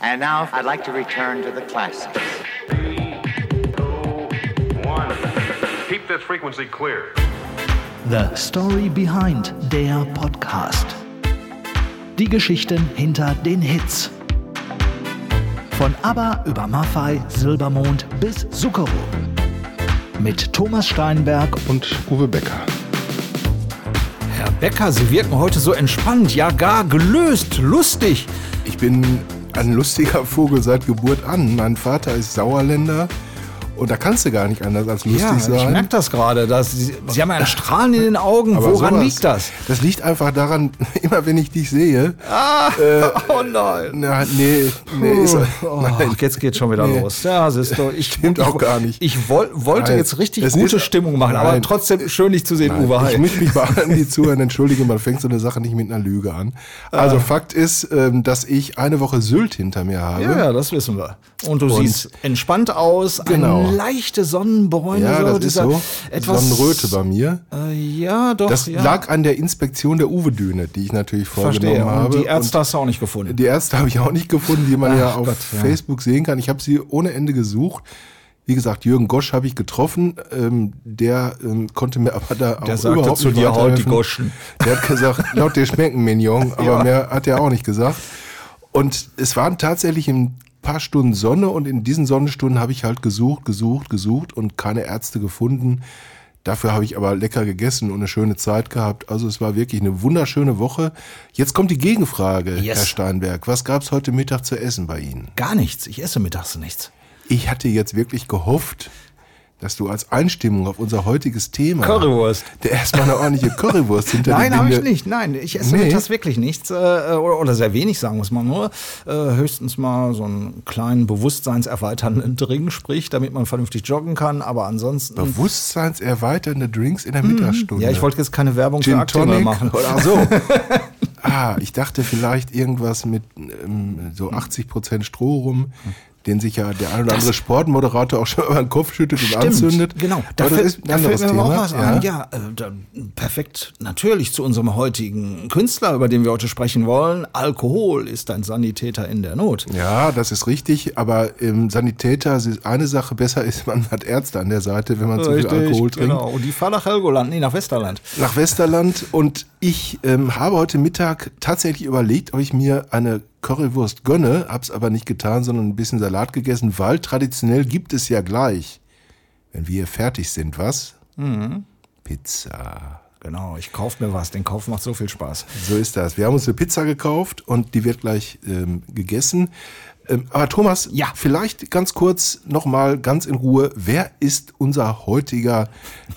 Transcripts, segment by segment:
And now I'd like to return to the classics. One. Keep this frequency clear. The Story Behind der Podcast. Die Geschichten hinter den Hits. Von ABBA über Maffei, Silbermond bis Zuckerro. Mit Thomas Steinberg und Uwe Becker. Herr Becker, Sie wirken heute so entspannt, ja gar gelöst, lustig. Ich bin ein lustiger Vogel seit Geburt an. Mein Vater ist Sauerländer und da kannst du gar nicht anders als lustig ja, sein. ich merke das gerade. dass Sie, Sie haben einen Strahlen in den Augen. Aber Woran sowas, liegt das? Das liegt einfach daran, immer wenn ich dich sehe. Ah, Äh, oh nein. Na, nee, nee, ist, Oh, nein. jetzt geht's schon wieder Nee. los. Ja, siehst du, ich, Stimmt ich, auch gar nicht. Ich woll, wollte Nein, jetzt richtig es gute ist- Stimmung machen, aber Nein. trotzdem schön, dich zu sehen, Nein, Uwe. Hi. Ich möchte mich bei allen, die zuhören, entschuldigen, man fängt so eine Sache nicht mit einer Lüge an. Also Fakt ist, ähm, dass ich eine Woche Sylt hinter mir habe. ja, ja, das wissen wir. Und du Und- siehst entspannt aus, Genau. Eine leichte Sonnenbräune. Ja, so, das ist so. Etwas, Sonnenröte bei mir. Äh, ja, doch. Das ja. lag an der Inspektion der Uwe-Düne, die ich natürlich vorgenommen Verstehe. habe. Und die Ärzte Und hast du auch nicht gefunden. die Ärzte habe ich auch nicht gefunden, die man ja Ach auf Gott, ja. Facebook sehen kann. Ich habe sie ohne Ende gesucht. Wie gesagt, Jürgen Gosch habe ich getroffen. Ähm, der ähm, konnte mir aber da Der auch sagte überhaupt zu nicht dir, halt die. Goschen. Der hat gesagt, laut dir schmecken Mignon, aber Ja. mehr hat er auch nicht gesagt. Und es waren tatsächlich ein paar Stunden Sonne und in diesen Sonnenstunden habe ich halt gesucht, gesucht, gesucht und keine Ärzte gefunden. Dafür habe ich aber lecker gegessen und eine schöne Zeit gehabt. Also es war wirklich eine wunderschöne Woche. Jetzt kommt die Gegenfrage, Yes. Herr Steinberg. Was gab's heute Mittag zu essen bei Ihnen? Gar nichts. Ich esse mittags nichts. Ich hatte jetzt wirklich gehofft, dass du als Einstimmung auf unser heutiges Thema Currywurst. der erstmal eine ordentliche Currywurst hinter Nein, habe ich nicht. Nein, ich esse Nee. mittags wirklich nichts. Äh, oder, oder sehr wenig, sagen wir es mal nur. Äh, höchstens mal so einen kleinen bewusstseinserweiternden Drink, sprich, damit man vernünftig joggen kann. Aber ansonsten. Bewusstseinserweiternde Drinks in der Mittagsstunde. Mhm. Ja, ich wollte jetzt keine Werbung für Gin Actimel Tonic machen. oder so. ah, ich dachte vielleicht irgendwas mit ähm, so 80% Stroh rum, den sich ja der ein oder andere Sportmoderator auch schon über den Kopf schüttet und anzündet. Genau, da, Aber das ist ein da fällt anderes mir Thema. auch was ein. Ja, äh, perfekt natürlich zu unserem heutigen Künstler, über den wir heute sprechen wollen. Alkohol ist ein Sanitäter in der Not. Ja, das ist richtig, aber im Sanitäter ist eine Sache besser ist, man hat Ärzte an der Seite, wenn man zu viel Alkohol trinkt. genau. Und die fahren nach Helgoland, nee, nach Westerland. nach Westerland und ich ähm, habe heute Mittag tatsächlich überlegt, ob ich mir eine Currywurst gönne, hab's aber nicht getan, sondern ein bisschen Salat gegessen, weil traditionell gibt es ja gleich, wenn wir fertig sind, was? Pizza. Genau, ich kauf mir was. Den Kauf macht so viel Spaß. So ist das. Wir haben uns eine Pizza gekauft und die wird gleich ähm, gegessen. Ähm, aber Thomas, Ja. vielleicht ganz kurz nochmal ganz in Ruhe. Wer ist unser heutiger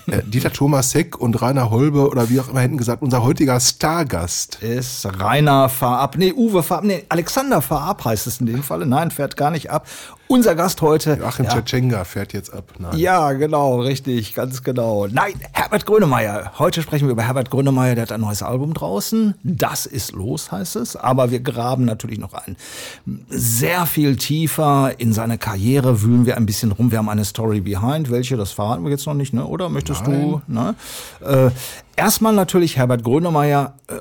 äh, Dieter Thomas Heck und Rainer Holbe oder wie auch immer hinten gesagt, unser heutiger Stargast? Ist Rainer fahr ab. Nee, Uwe fahr ab. Nee, Alexander fahr ab heißt es in dem Falle. Nein, fährt gar nicht ab. Unser Gast heute. Joachim ja, Tschetschenga fährt jetzt ab. Nein. ja, genau, richtig, ganz genau. Nein, Herbert Grönemeyer. Heute sprechen wir über Herbert Grönemeyer. Der hat ein neues Album draußen. Das ist los, heißt es. Aber wir graben natürlich noch ein. Sehr viel tiefer in seine Karriere wühlen wir ein bisschen rum. Wir haben eine Story behind. Welche, das verraten wir jetzt noch nicht, ne? oder? Möchtest du? Ne? Äh, erstmal natürlich Herbert Grönemeyer. Äh,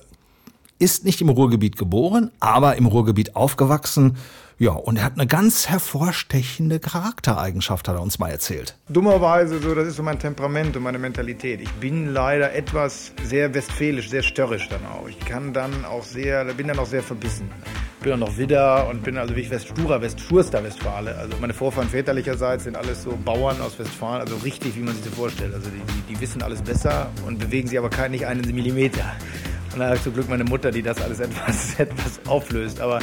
ist nicht im Ruhrgebiet geboren, aber im Ruhrgebiet aufgewachsen. Ja, und er hat eine ganz hervorstechende Charaktereigenschaft, hat er uns mal erzählt. Dummerweise, so, das ist so mein Temperament und meine Mentalität. Ich bin leider etwas sehr westfälisch, sehr störrisch dann auch. Ich kann dann auch sehr, bin dann auch sehr verbissen. Bin dann noch Widder und bin also wirklich West, sturer West, sturster Westfale. Also meine Vorfahren väterlicherseits sind alles so Bauern aus Westfalen, also richtig, wie man sich das vorstellt. Also die, die, die wissen alles besser und bewegen sich aber kein, nicht einen Millimeter. Und da habe ich zum Glück meine Mutter, die das alles etwas, etwas auflöst. Aber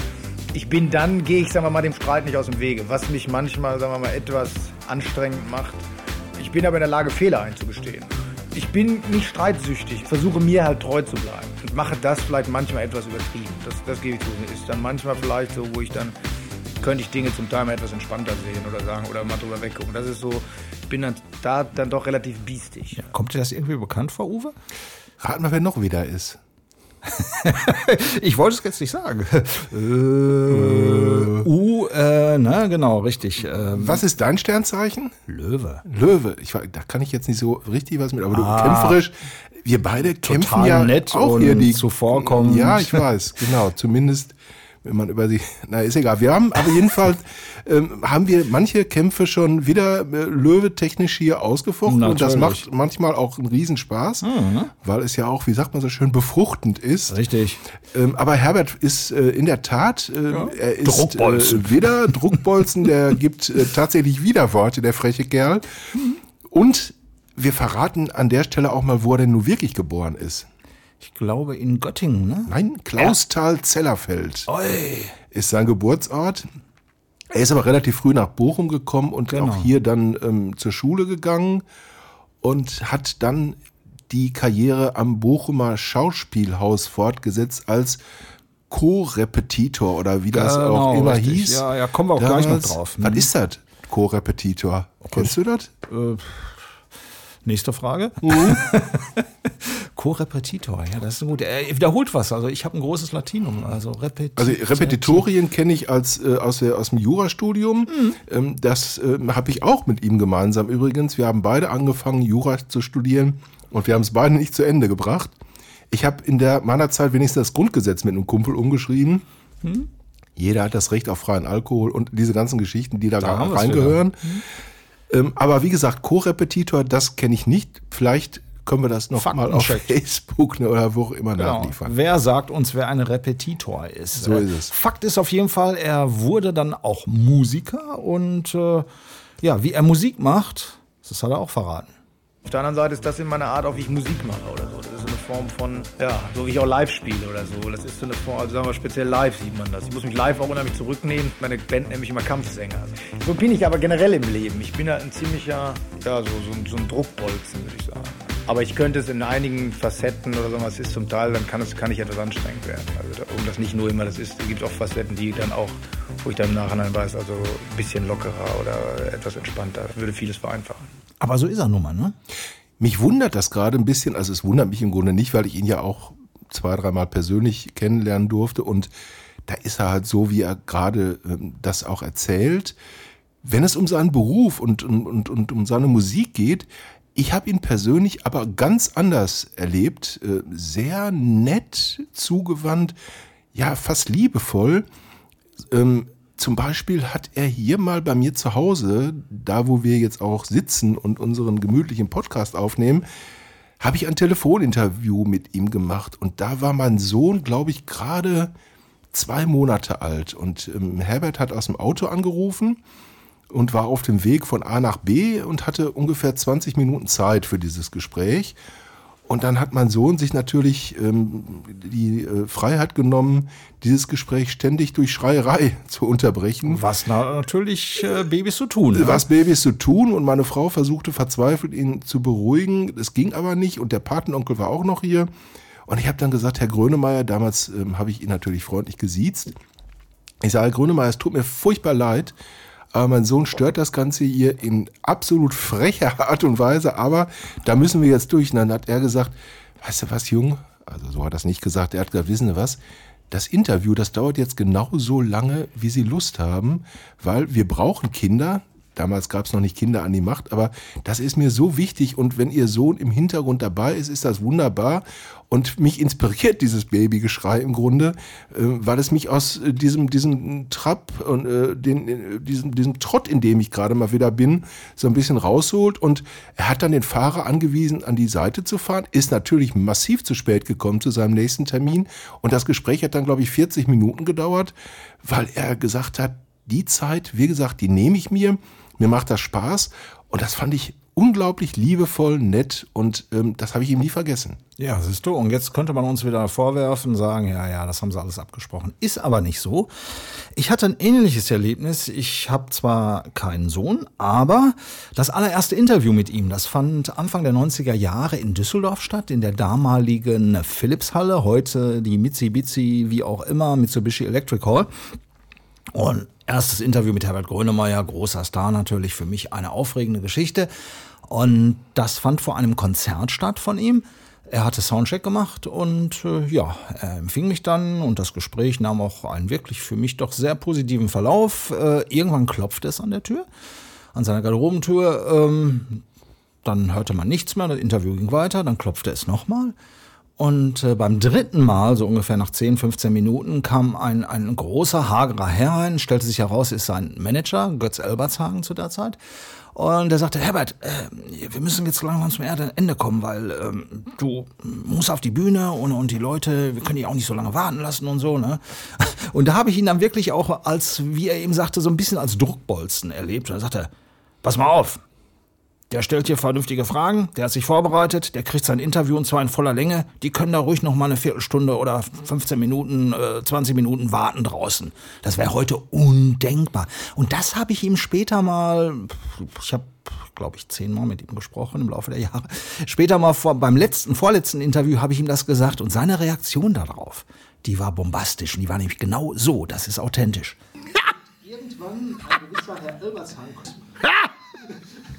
ich bin dann, gehe ich, sagen wir mal, dem Streit nicht aus dem Wege, was mich manchmal, sagen wir mal, etwas anstrengend macht. Ich bin aber in der Lage, Fehler einzugestehen. Ich bin nicht streitsüchtig, versuche mir halt treu zu bleiben und mache das vielleicht manchmal etwas übertrieben. Das, das gebe ich zu. Ist dann manchmal vielleicht so, wo ich dann könnte ich Dinge zum Teil mal etwas entspannter sehen oder sagen oder mal drüber weggucken. Das ist so, ich bin dann da dann doch relativ biestig. Kommt dir das irgendwie bekannt vor, Uwe? Rat mal, wer noch wieder ist. Ich wollte es jetzt nicht sagen. Äh, U, äh, ne, genau, richtig. Ähm, Was ist dein Sternzeichen? Löwe. Löwe. Ich, war- da kann ich jetzt nicht so richtig was mit, aber du kämpferisch. Wir beide kämpfen ja nett auch hier die zuvorkommend. Ja, ich weiß, genau. Zumindest wenn man über sie, na ist egal. Wir haben aber jedenfalls ähm, haben wir manche Kämpfe schon wieder äh, Löwe technisch hier ausgefochten und das Natürlich. macht manchmal auch einen Riesenspaß, weil es ja auch, wie sagt man so schön, befruchtend ist. Richtig. Ähm, aber Herbert ist äh, in der Tat, äh, er ist Druckbolzen. Äh, weder Druckbolzen, der gibt äh, tatsächlich Widerworte, der freche Kerl. Und wir verraten an der Stelle auch mal, wo er denn nun wirklich geboren ist. Ich glaube in Göttingen, ne? Nein, Klausthal-Zellerfeld Oi. ist sein Geburtsort. Er ist aber relativ früh nach Bochum gekommen und Genau. auch hier dann ähm, zur Schule gegangen und hat dann die Karriere am Bochumer Schauspielhaus fortgesetzt als Co-Repetitor oder wie das Genau, auch immer richtig. hieß. Ja, ja, kommen wir auch gleich noch Damals. drauf. Was Mhm. ist das? Co-Repetitor. Kennst du das? Nächste Frage. Mhm. Co-Repetitor, ja, das ist gut. Er wiederholt was. Also ich habe ein großes Latinum, also Repetitor. Also Repetitorien kenne ich als äh, aus, der, aus dem Jurastudium. Mhm. Ähm, das ähm, habe ich auch mit ihm gemeinsam übrigens. Wir haben beide angefangen, Jura zu studieren und wir haben es beide nicht zu Ende gebracht. Ich habe in der meiner Zeit wenigstens das Grundgesetz mit einem Kumpel umgeschrieben. Hm? Jeder hat das Recht auf freien Alkohol und diese ganzen Geschichten, die da, Da reingehören. Ähm, aber wie gesagt, Co-Repetitor, das kenne ich nicht. Vielleicht können wir das noch mal auf Faktencheck. Facebook ne, oder wo auch immer Genau. nachliefern. Wer sagt uns, wer ein Repetitor ist? So Äh, ist es. Fakt ist auf jeden Fall, er wurde dann auch Musiker und äh, ja, wie er Musik macht, das hat er auch verraten. Auf der anderen Seite ist das in meiner Art auch, wie ich Musik mache oder so. Form von, ja, so wie ich auch live spiele oder so. Das ist so eine Form, also sagen wir speziell live sieht man das. Ich muss mich live auch unheimlich zurücknehmen. Meine Band mich immer Kampfsänger. So bin ich aber generell im Leben. Ich bin ja ein ziemlicher, ja, so, so, so ein Druckbolzen, würde ich sagen. Aber ich könnte es in einigen Facetten oder so, was ist zum Teil, dann kann, es, kann ich etwas anstrengend werden. Also, um das nicht nur immer das ist, gibt es auch Facetten, die dann auch, wo ich dann im Nachhinein weiß, also ein bisschen lockerer oder etwas entspannter, würde vieles vereinfachen. Aber so ist er nun mal, ne? Mich wundert das gerade ein bisschen, also es wundert mich im Grunde nicht, weil ich ihn ja auch zwei, dreimal persönlich kennenlernen durfte und da ist er halt so, wie er gerade ähm, das auch erzählt. Wenn es um seinen Beruf und, und, und, um seine Musik geht, ich habe ihn persönlich aber ganz anders erlebt, äh, sehr nett, zugewandt, ja, fast liebevoll. Ähm, zum Beispiel hat er hier mal bei mir zu Hause, da wo wir jetzt auch sitzen und unseren gemütlichen Podcast aufnehmen, habe ich ein Telefoninterview mit ihm gemacht. Und da war mein Sohn, glaube ich, gerade zwei Monate alt. Und ähm, Herbert hat aus dem Auto angerufen und war auf dem Weg von A nach B und hatte ungefähr 20 Minuten Zeit für dieses Gespräch. Und dann hat mein Sohn sich natürlich ähm, die äh, Freiheit genommen, dieses Gespräch ständig durch Schreierei zu unterbrechen. Was na, natürlich äh, Babys zu tun. ne? Was Babys zu tun und meine Frau versuchte verzweifelt ihn zu beruhigen. Es ging aber nicht und der Patenonkel war auch noch hier. Und ich habe dann gesagt, Herr Grönemeyer, damals ähm, habe ich ihn natürlich freundlich gesiezt. Ich sage, Herr Grönemeyer, es tut mir furchtbar leid, aber mein Sohn stört das Ganze hier in absolut frecher Art und Weise, aber da müssen wir jetzt durch. Und dann hat er gesagt, weißt du was, Jung? Also so hat er es nicht gesagt. Er hat gesagt, wissen Sie was? Das Interview, das dauert jetzt genau so lange, wie Sie Lust haben, weil wir brauchen Kinder. Damals gab es noch nicht Kinder an die Macht, aber das ist mir so wichtig und wenn Ihr Sohn im Hintergrund dabei ist, ist das wunderbar. Und mich inspiriert dieses Babygeschrei im Grunde, äh, weil es mich aus äh, diesem diesem Trab und äh, den, äh, diesem diesem Trott, in dem ich gerade mal wieder bin, so ein bisschen rausholt. Und er hat dann den Fahrer angewiesen, an die Seite zu fahren, ist natürlich massiv zu spät gekommen zu seinem nächsten Termin. Und das Gespräch hat dann glaube ich 40 Minuten gedauert, weil er gesagt hat, die Zeit, wie gesagt, die nehme ich mir. Mir macht das Spaß. Und das fand ich unglaublich liebevoll, nett und ähm, das habe ich ihm nie vergessen. Ja, siehst du, und jetzt könnte man uns wieder vorwerfen, sagen, ja, ja, das haben sie alles abgesprochen. Ist aber nicht so. Ich hatte ein ähnliches Erlebnis. Ich habe zwar keinen Sohn, aber das allererste Interview mit ihm, das fand Anfang der 90er Jahre in Düsseldorf statt, in der damaligen Philipshalle, heute die Mitsubishi, wie auch immer, Mitsubishi Electric Hall. Und erstes Interview mit Herbert Grönemeyer, großer Star natürlich, für mich eine aufregende Geschichte. Und das fand vor einem Konzert statt von ihm. Er hatte Soundcheck gemacht und äh, ja, er empfing mich dann und das Gespräch nahm auch einen wirklich für mich doch sehr positiven Verlauf. Äh, irgendwann klopfte es an der Tür, an seiner Garderobentür. Ähm, dann hörte man nichts mehr, das Interview ging weiter, dann klopfte es nochmal. Und äh, beim dritten Mal, so ungefähr nach 10, 15 Minuten, kam ein, ein großer, hagerer Herr rein, stellte sich heraus, ist sein Manager, Götz Elbertshagen zu der Zeit. Und er sagte, Herbert, äh, wir müssen jetzt langsam zum Ende kommen, weil ähm, du musst auf die Bühne und, und die Leute, wir können dich auch nicht so lange warten lassen und so. Ne? Und da habe ich ihn dann wirklich auch als, wie er eben sagte, so ein bisschen als Druckbolzen erlebt. Und er sagte, pass mal auf, der stellt hier vernünftige Fragen, der hat sich vorbereitet, der kriegt sein Interview und zwar in voller Länge. Die können da ruhig noch mal eine Viertelstunde oder 15 Minuten, äh, 20 Minuten warten draußen. Das wäre heute undenkbar. Und das habe ich ihm später mal, ich habe glaube ich, zehnmal mit ihm gesprochen im Laufe der Jahre. Später mal vor, beim letzten, vorletzten Interview habe ich ihm das gesagt und seine Reaktion darauf, die war bombastisch und die war nämlich genau so, das ist authentisch. Irgendwann ein gewisser Herr Elbertsheim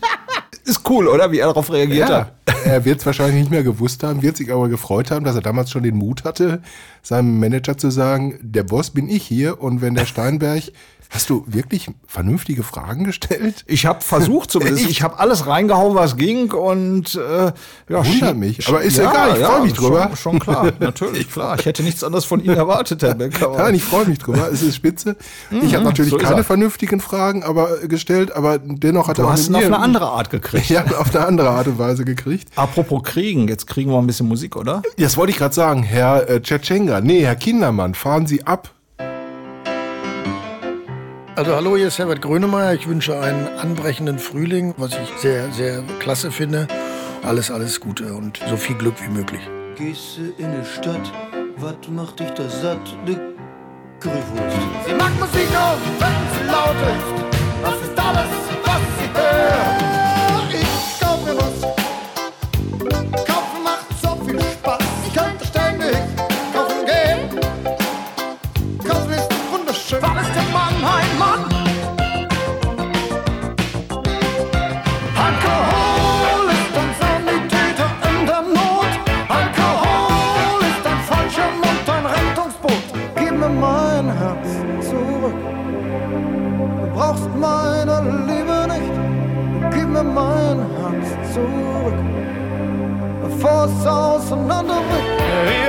ist cool, oder? Wie er darauf reagiert Ja, hat. er wird es wahrscheinlich nicht mehr gewusst haben, wird sich aber gefreut haben, dass er damals schon den Mut hatte, seinem Manager zu sagen, der Boss bin ich hier und wenn der Steinberg, hast du wirklich vernünftige Fragen gestellt? Ich habe versucht zumindest. Echt? Ich habe alles reingehauen, was ging und äh, ja, Wundert mich, aber ist egal, ich freu mich drüber. Schon, schon klar, natürlich, klar. Ich hätte nichts anderes von Ihnen erwartet, Herr Becker. Nein, ich freue mich drüber, es ist spitze. Ich habe natürlich so keine er. vernünftigen Fragen aber gestellt, aber dennoch hat Du er auch hast ihn auf eine andere Art gekriegt. Ja, auf eine andere Art und Weise gekriegt. Apropos Kriegen, jetzt kriegen wir ein bisschen Musik, oder? Das wollte ich gerade sagen, Herr äh, Tschetschenga, nee, Herr Kindermann, fahren Sie ab. Also hallo, hier ist Herbert Grönemeyer. Ich wünsche einen anbrechenden Frühling, was ich sehr, sehr klasse finde. Alles, alles Gute und so viel Glück wie möglich. Gehst du in die Stadt, was macht dich da satt? Ne Currywurst. Sie mag Musik auf, wenn sie laut ist. Das ist alles, Bevor es auseinanderbricht. Wir werden in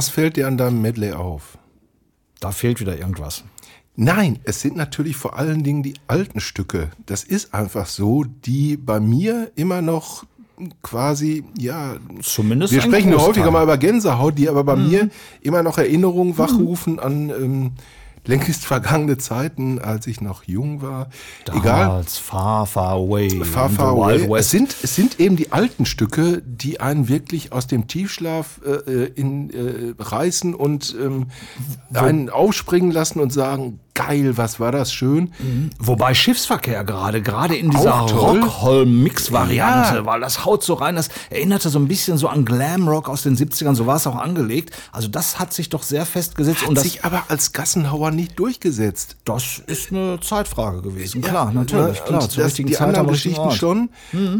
Was fällt dir an deinem Medley auf? Da fehlt wieder irgendwas. Nein, es sind natürlich vor allen Dingen die alten Stücke. Das ist einfach so, die bei mir immer noch quasi, ja, Zumindest wir sprechen häufiger mal über Gänsehaut, die aber bei mir immer noch Erinnerungen wachrufen an ähm, längst vergangene Zeiten, als ich noch jung war. Egal. Damals, Far, Far Away. Far, far away. Es sind, es sind eben die alten Stücke, die einen wirklich aus dem Tiefschlaf äh, in, äh, reißen und ähm, einen aufspringen lassen und sagen, geil, was war das schön. Wobei Schiffsverkehr gerade, gerade in dieser. Rockholm-Mix-Variante, Ja. weil das haut so rein, das erinnerte so ein bisschen so an Glamrock aus den 70ern, so war es auch angelegt. Also das hat sich doch sehr festgesetzt und Hat das, sich aber als Gassenhauer nicht durchgesetzt. das ist eine Zeitfrage gewesen. Klar, natürlich, Ne? klar, Und zur das, richtigen die Zeit anderen Geschichten schon.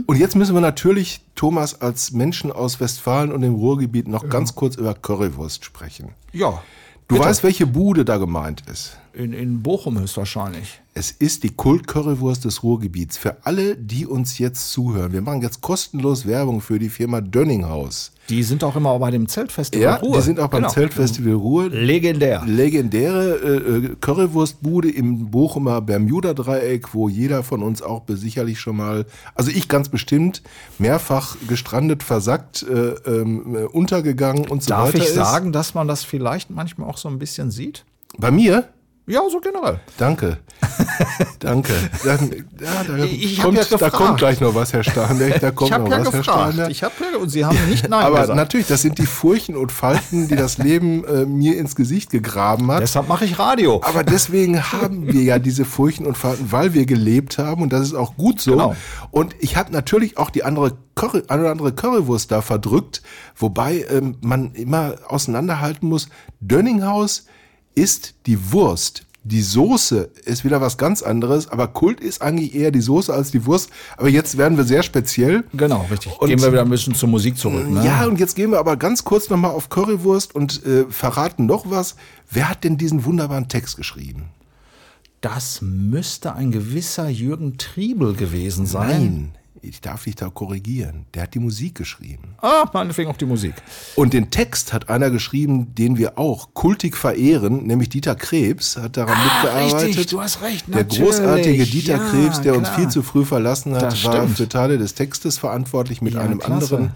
Und jetzt müssen wir natürlich, Thomas, als Menschen aus Westfalen und dem Ruhrgebiet noch ganz kurz über Currywurst sprechen. Ja, Du bitte. weißt, welche Bude da gemeint ist. in, in Bochum höchstwahrscheinlich. Es ist die Kult-Currywurst des Ruhrgebiets. Für alle, die uns jetzt zuhören, wir machen jetzt kostenlos Werbung für die Firma Dönninghaus. Die sind auch immer bei dem Zeltfestival Ja, Ruhr. die sind auch beim Genau. Zeltfestival Ruhr. Legendär. Legendäre äh, äh, Currywurstbude im Bochumer Bermuda-Dreieck, wo jeder von uns auch sicherlich schon mal, also ich ganz bestimmt, mehrfach gestrandet, versackt, äh, äh, untergegangen und so Darf weiter ich ist. sagen, dass man das vielleicht manchmal auch so ein bisschen sieht? Bei mir? Ja, so generell. Danke. Danke. Dann, ja, da, Ich kommt, ja da kommt gleich noch was, Herr Starneck. Da kommt ich noch ja was, Herr gefragt. Starneck. Ich habe ja, und Sie haben nicht Nein Aber gesagt. natürlich, das sind die Furchen und Falten, die das Leben äh, mir ins Gesicht gegraben hat. Deshalb mache ich Radio. Aber deswegen haben wir ja diese Furchen und Falten, weil wir gelebt haben und das ist auch gut so. Genau. Und ich habe natürlich auch die andere Curry, eine oder andere Currywurst da verdrückt, wobei ähm, man immer auseinanderhalten muss, Dönninghaus ist die Wurst. Die Soße ist wieder was ganz anderes, aber Kult ist eigentlich eher die Soße als die Wurst. Aber jetzt werden wir sehr speziell. Genau, richtig. Und- Gehen wir wieder ein bisschen zur Musik zurück. Ne? Ja, und jetzt gehen wir aber ganz kurz nochmal auf Currywurst und äh, verraten noch was. Wer hat denn diesen wunderbaren Text geschrieben? Das müsste ein gewisser Jürgen Triebel gewesen sein. Nein, ich darf dich da korrigieren. Der hat die Musik geschrieben. Ah, meinetwegen auch die Musik. Und den Text hat einer geschrieben, den wir auch kultig verehren, nämlich Dieter Krebs hat daran mitgearbeitet. Ah, richtig, du hast recht, Der natürlich. großartige Dieter Ja, Krebs, der uns klar. viel zu früh verlassen hat, war für Teile des Textes verantwortlich mit Ja, einem klasse. anderen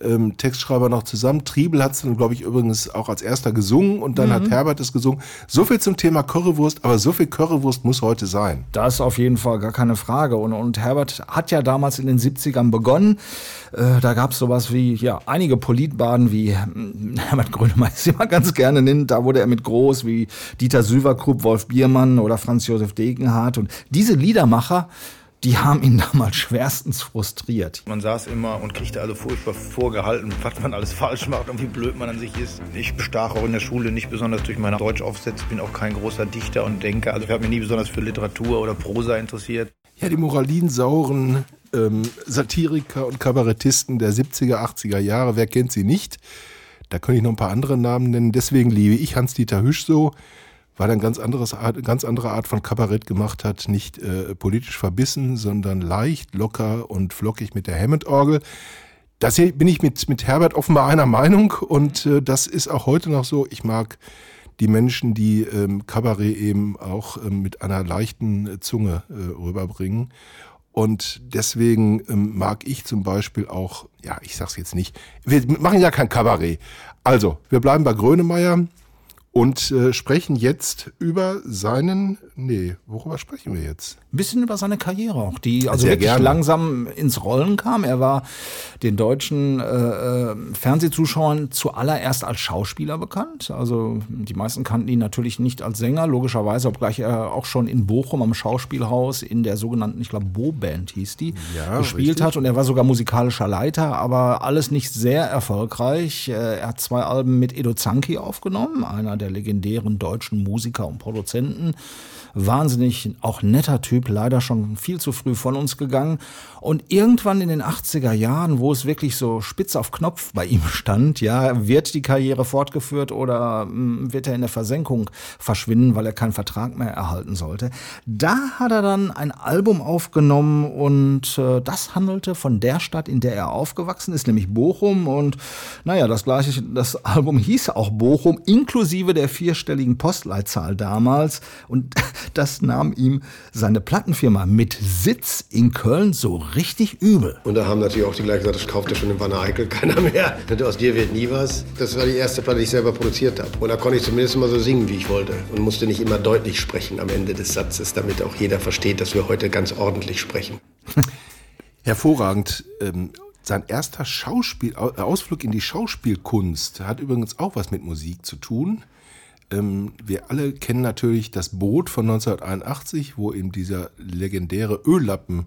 ähm, Textschreiber noch zusammen. Triebel hat es dann, glaube ich, übrigens auch als erster gesungen und dann Mhm. hat Herbert es gesungen. So viel zum Thema Currywurst, aber so viel Currywurst muss heute sein. Das ist auf jeden Fall gar keine Frage. Und, und Herbert hat ja damals in den 70ern begonnen. Äh, da gab es sowas wie, ja, einige Politbaden, wie hm, Herbert Grönemeyer sie mal ganz gerne nennt. Da wurde er mit groß wie Dieter Süverkrupp, Wolf Biermann oder Franz Josef Degenhardt. Und diese Liedermacher, die haben ihn damals schwerstens frustriert. Man saß immer und kriegte also furchtbar vorgehalten, was man alles falsch macht und wie blöd man an sich ist. Ich bestach auch in der Schule nicht besonders durch meine Deutschaufsätze, bin auch kein großer Dichter und Denker. Also ich habe mich nie besonders für Literatur oder Prosa interessiert. Ja, die moralinsauren ähm, Satiriker und Kabarettisten der 70er, 80er Jahre, wer kennt sie nicht? Da könnte ich noch ein paar andere Namen nennen. Deswegen liebe ich Hans-Dieter Hüsch so, weil er eine ganz, anderes ganz andere Art von Kabarett gemacht hat. Nicht äh, politisch verbissen, sondern leicht, locker und flockig mit der Hammond-Orgel. Hier bin ich mit, mit Herbert offenbar einer Meinung und äh, das ist auch heute noch so. Ich mag die Menschen, die ähm, Kabarett eben auch ähm, mit einer leichten äh, Zunge äh, rüberbringen. Und deswegen ähm, mag ich zum Beispiel auch, ja, ich sag's jetzt nicht, wir machen ja kein Kabarett. Also, wir bleiben bei Grönemeyer und äh, sprechen jetzt über seinen, nee, worüber sprechen wir jetzt? Ein bisschen über seine Karriere auch, die also Sehr wirklich gerne. langsam ins Rollen kam. Er war den deutschen äh, äh, Fernsehzuschauern zuallererst als Schauspieler bekannt. Also die meisten kannten ihn natürlich nicht als Sänger, logischerweise, obgleich er auch schon in Bochum am Schauspielhaus in der sogenannten, ich glaube, Bo-Band hieß die, Ja, gespielt richtig. hat. Und er war sogar musikalischer Leiter, aber alles nicht sehr erfolgreich. Äh, Er hat zwei Alben mit Edo Zanki aufgenommen, einer der legendären deutschen Musiker und Produzenten. Wahnsinnig auch netter Typ, leider schon viel zu früh von uns gegangen. Und irgendwann in den 80er Jahren, wo es wirklich so spitz auf Knopf bei ihm stand, ja, wird die Karriere fortgeführt oder mm, wird er in der Versenkung verschwinden, weil er keinen Vertrag mehr erhalten sollte. Da hat er dann ein Album aufgenommen und äh, das handelte von der Stadt, in der er aufgewachsen ist, nämlich Bochum. Und naja, das gleiche, das Album hieß auch Bochum, inklusive der vierstelligen Postleitzahl damals. Und das nahm ihm seine Plattenfirma mit Sitz in Köln so richtig übel. Und da haben natürlich auch die gleich gesagt, das kauft ja schon in Wanne Eickel keiner mehr. Und aus dir wird nie was. Das war die erste Platte, die ich selber produziert habe. Und da konnte ich zumindest immer so singen, wie ich wollte. Und musste nicht immer deutlich sprechen am Ende des Satzes, damit auch jeder versteht, dass wir heute ganz ordentlich sprechen. Hervorragend. Ähm, sein erster Schauspiel, Au- Ausflug in die Schauspielkunst hat übrigens auch was mit Musik zu tun. Ähm, wir alle kennen natürlich das Boot von 1981, wo ihm dieser legendäre Öllappen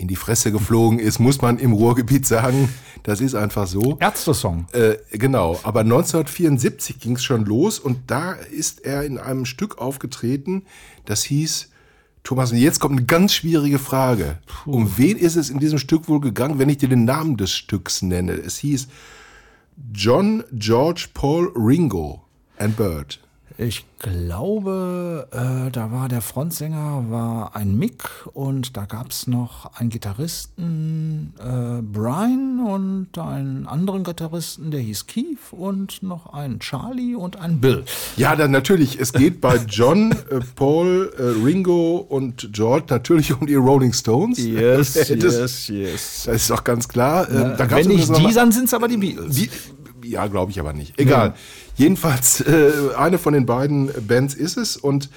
in die Fresse geflogen ist, muss man im Ruhrgebiet sagen. Das ist einfach so. Ärzte-Song. Äh, genau, aber 1974 ging es schon los und da ist er in einem Stück aufgetreten, das hieß, Thomas, und jetzt kommt eine ganz schwierige Frage. Um wen ist es in diesem Stück wohl gegangen, wenn ich dir den Namen des Stücks nenne? Es hieß John George Paul Ringo and Bird. Ich glaube, äh, da war der Frontsänger war ein Mick und da gab es noch einen Gitarristen, äh, Brian, und einen anderen Gitarristen, der hieß Keith und noch einen Charlie und einen Bill. Ja, dann natürlich. Es geht bei John, äh, Paul, äh, Ringo und George natürlich um die Rolling Stones. Yes, das, yes, yes. Das ist doch ganz klar. Äh, da gab's Wenn nicht die, dann sind es aber die Beatles. Die, ja, glaube ich aber nicht. Egal. Jedenfalls, äh, eine von den beiden Bands ist es. Und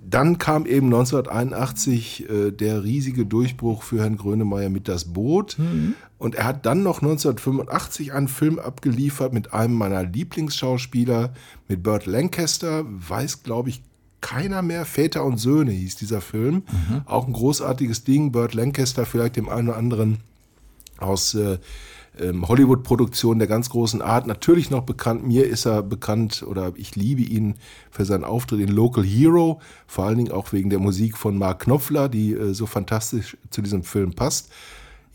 dann kam eben 1981 äh, der riesige Durchbruch für Herrn Grönemeyer mit Das Boot. Und er hat dann noch 1985 einen Film abgeliefert mit einem meiner Lieblingsschauspieler, mit Burt Lancaster. Weiß, glaube ich, keiner mehr. Väter und Söhne hieß dieser Film. Auch ein großartiges Ding. Burt Lancaster vielleicht dem einen oder anderen aus äh, ähm, Hollywood-Produktionen der ganz großen Art. Natürlich noch bekannt, mir ist er bekannt oder ich liebe ihn für seinen Auftritt in Local Hero, vor allen Dingen auch wegen der Musik von Mark Knopfler, die äh, so fantastisch zu diesem Film passt.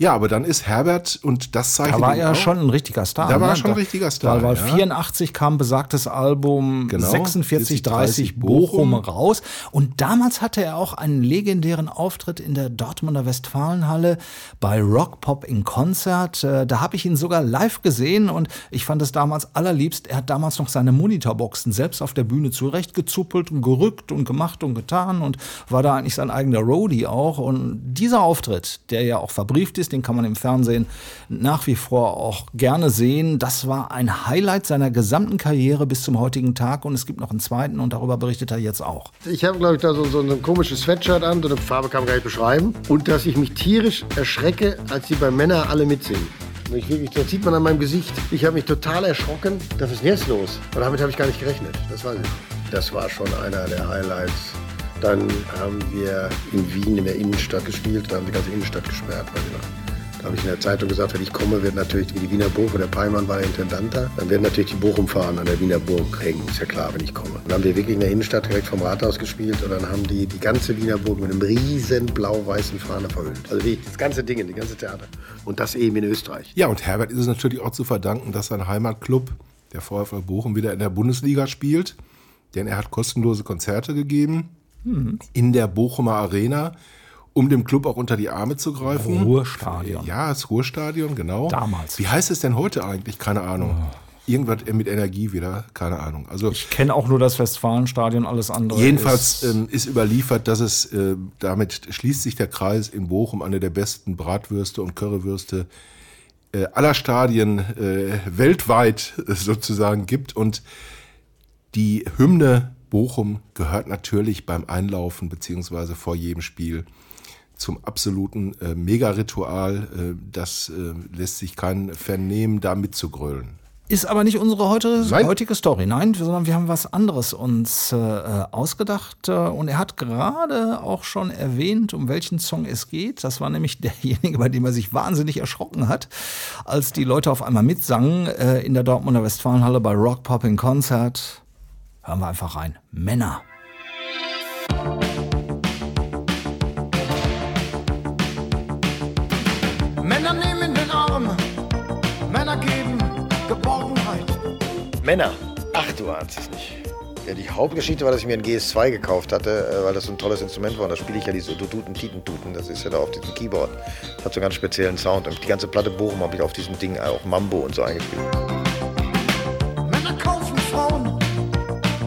Ja, aber dann ist Herbert und das zeichnet Da war er auch. schon ein richtiger Star. Da war er ne? schon ein richtiger Star, Weil, weil ja. 84 kam besagtes Album Genau, 4630 30 Bochum Bochum. raus. Und damals hatte er auch einen legendären Auftritt in der Dortmunder Westfalenhalle bei Rock Pop in Konzert. Äh, Da habe ich ihn sogar live gesehen und ich fand es damals allerliebst. Er hat damals noch seine Monitorboxen selbst auf der Bühne zurechtgezuppelt und gerückt und gemacht und getan und war da eigentlich sein eigener Roadie auch. Und dieser Auftritt, der ja auch verbrieft ist, den kann man im Fernsehen nach wie vor auch gerne sehen. Das war ein Highlight seiner gesamten Karriere bis zum heutigen Tag und es gibt noch einen zweiten und darüber berichtet er jetzt auch. Ich habe, glaube ich, da so, so ein komisches Sweatshirt an, so eine Farbe kann man gar nicht beschreiben. Und dass ich mich tierisch erschrecke, als die bei Männern alle mitsingen. Ich wirklich, das sieht man an meinem Gesicht. Ich habe mich total erschrocken. Was ist denn jetzt los? Und damit habe ich gar nicht gerechnet. Das weiß ich. Das war schon einer der Highlights. Dann haben wir in Wien in der Innenstadt gespielt. Da haben die ganze Innenstadt gesperrt. Noch. Da habe ich in der Zeitung gesagt, wenn ich komme, wird natürlich die Wiener Burg, wo der Peimann war der Intendant da, dann werden natürlich die Bochum-Fahnen an der Wiener Burg hängen. Ist ja klar, wenn ich komme. Dann haben wir wirklich in der Innenstadt direkt vom Rathaus gespielt und dann haben die die ganze Wiener Burg mit einem riesen blau-weißen Fahne verhüllt. Also wirklich das ganze Ding, die ganze Theater. Und das eben in Österreich. Ja, und Herbert ist es natürlich auch zu verdanken, dass sein Heimatclub, der VfL Bochum, wieder in der Bundesliga spielt. Denn er hat kostenlose Konzerte gegeben in der Bochumer Arena, um dem Club auch unter die Arme zu greifen. Ruhrstadion. Ja, das Ruhrstadion, genau. Damals. Wie heißt es denn heute eigentlich? Keine Ahnung. Irgendwas mit Energie wieder, keine Ahnung. Also Ich kenne auch nur das Westfalenstadion, alles andere. Jedenfalls ist, ähm, ist überliefert, dass es, äh, damit schließt sich der Kreis in Bochum, eine der besten Bratwürste und Currywürste äh, aller Stadien äh, weltweit äh, sozusagen gibt. Und die Hymne Bochum gehört natürlich beim Einlaufen beziehungsweise vor jedem Spiel zum absoluten äh, Megaritual. Äh, das äh, lässt sich kein Fan nehmen, da mitzugrölen. Ist aber nicht unsere heute, heutige Story, nein, sondern wir haben was anderes uns äh, ausgedacht. Äh, und er hat gerade auch schon erwähnt, um welchen Song es geht. Das war nämlich derjenige, bei dem er sich wahnsinnig erschrocken hat, als die Leute auf einmal mitsangen äh, in der Dortmunder Westfalenhalle bei Rock Pop in Concert. Hören wir einfach rein. Männer Männer. Ach, du ahnst es nicht. Ja, die Hauptgeschichte war, dass ich mir ein GS2 gekauft hatte, äh, weil das so ein tolles Instrument war. Und da spiele ich ja diese Duduten, Titentuten. Das ist ja da auf diesem Keyboard. Das hat so einen ganz speziellen Sound. Und die ganze Platte Bochum habe ich auf diesem Ding, äh, auch Mambo und so eingespielt. Männer kaufen Frauen,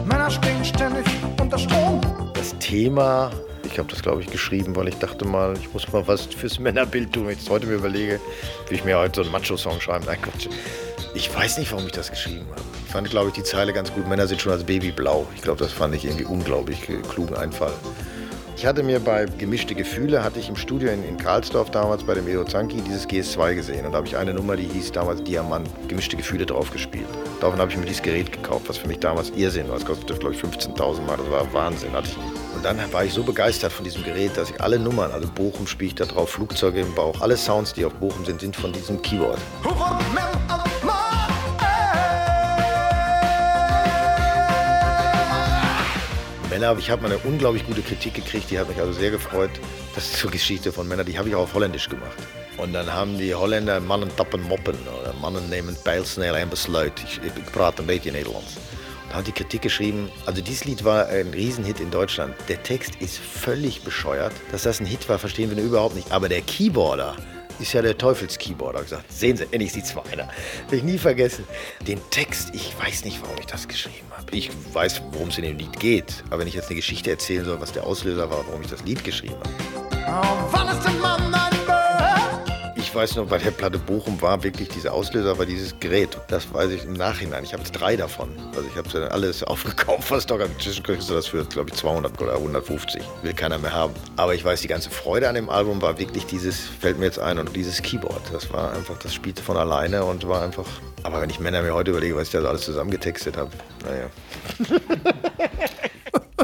Männer stehen ständig unter Strom. Das Thema, ich habe das, glaube ich, geschrieben, weil ich dachte mal, ich muss mal was fürs Männerbild tun. Wenn ich heute mir überlege, will ich mir heute so einen Macho-Song schreiben. Nein, Quatsch. Ich weiß nicht, warum ich das geschrieben habe. Ich fand, glaube ich, die Zeile ganz gut. Männer sind schon als Baby blau. Ich glaube, das fand ich irgendwie unglaublich äh, klugen Einfall. Ich hatte mir bei Gemischte Gefühle, hatte ich im Studio in, in Karlsdorf damals bei dem Edo Zanki dieses GS2 gesehen. Und da habe ich eine Nummer, die hieß damals Diamant, Gemischte Gefühle drauf gespielt. Daraufhin habe ich mir dieses Gerät gekauft, was für mich damals Irrsinn war. Das kostete, glaube ich, 15.000 Mal. Das war Wahnsinn. Hatte ich. Und dann war ich so begeistert von diesem Gerät, dass ich alle Nummern, also Bochum spiele ich da drauf, Flugzeuge im Bauch, alle Sounds, die auf Bochum sind, sind von diesem Keyboard. Männer, ich habe mal eine unglaublich gute Kritik gekriegt, die hat mich also sehr gefreut. Das ist zur Geschichte von Männern, die habe ich auch auf Holländisch gemacht. Und dann haben die Holländer Mannen tappen moppen oder Mannen nemen pijlsnel en besluit. Ich, ik praat een beetje Nederlands. Da hat die Kritik geschrieben, also dieses Lied war ein Riesenhit in Deutschland. Der Text ist völlig bescheuert. Dass das ein Hit war, verstehen wir überhaupt nicht. Aber der Keyboarder ist ja der Teufelskeyboarder gesagt. Sehen Sie, endlich sieht zwei einer. Will ich nie vergessen. Den Text, ich weiß nicht, warum ich das geschrieben habe. Ich weiß, worum es in dem Lied geht. Aber wenn ich jetzt eine Geschichte erzählen soll, was der Auslöser war, warum ich das Lied geschrieben habe. Wann weiß noch, bei der Platte Bochum war wirklich dieser Auslöser, war dieses Gerät. Das weiß ich im Nachhinein. Ich habe jetzt drei davon. Also ich habe dann alles aufgekauft, was doch inzwischen kriegst du das für, glaube ich, 200 oder 150. Will keiner mehr haben. Aber ich weiß, die ganze Freude an dem Album war wirklich dieses, fällt mir jetzt ein, und dieses Keyboard. Das war einfach, das spielte von alleine und war einfach. Aber wenn ich Männer mir heute überlege, was ich da alles zusammengetextet habe, naja.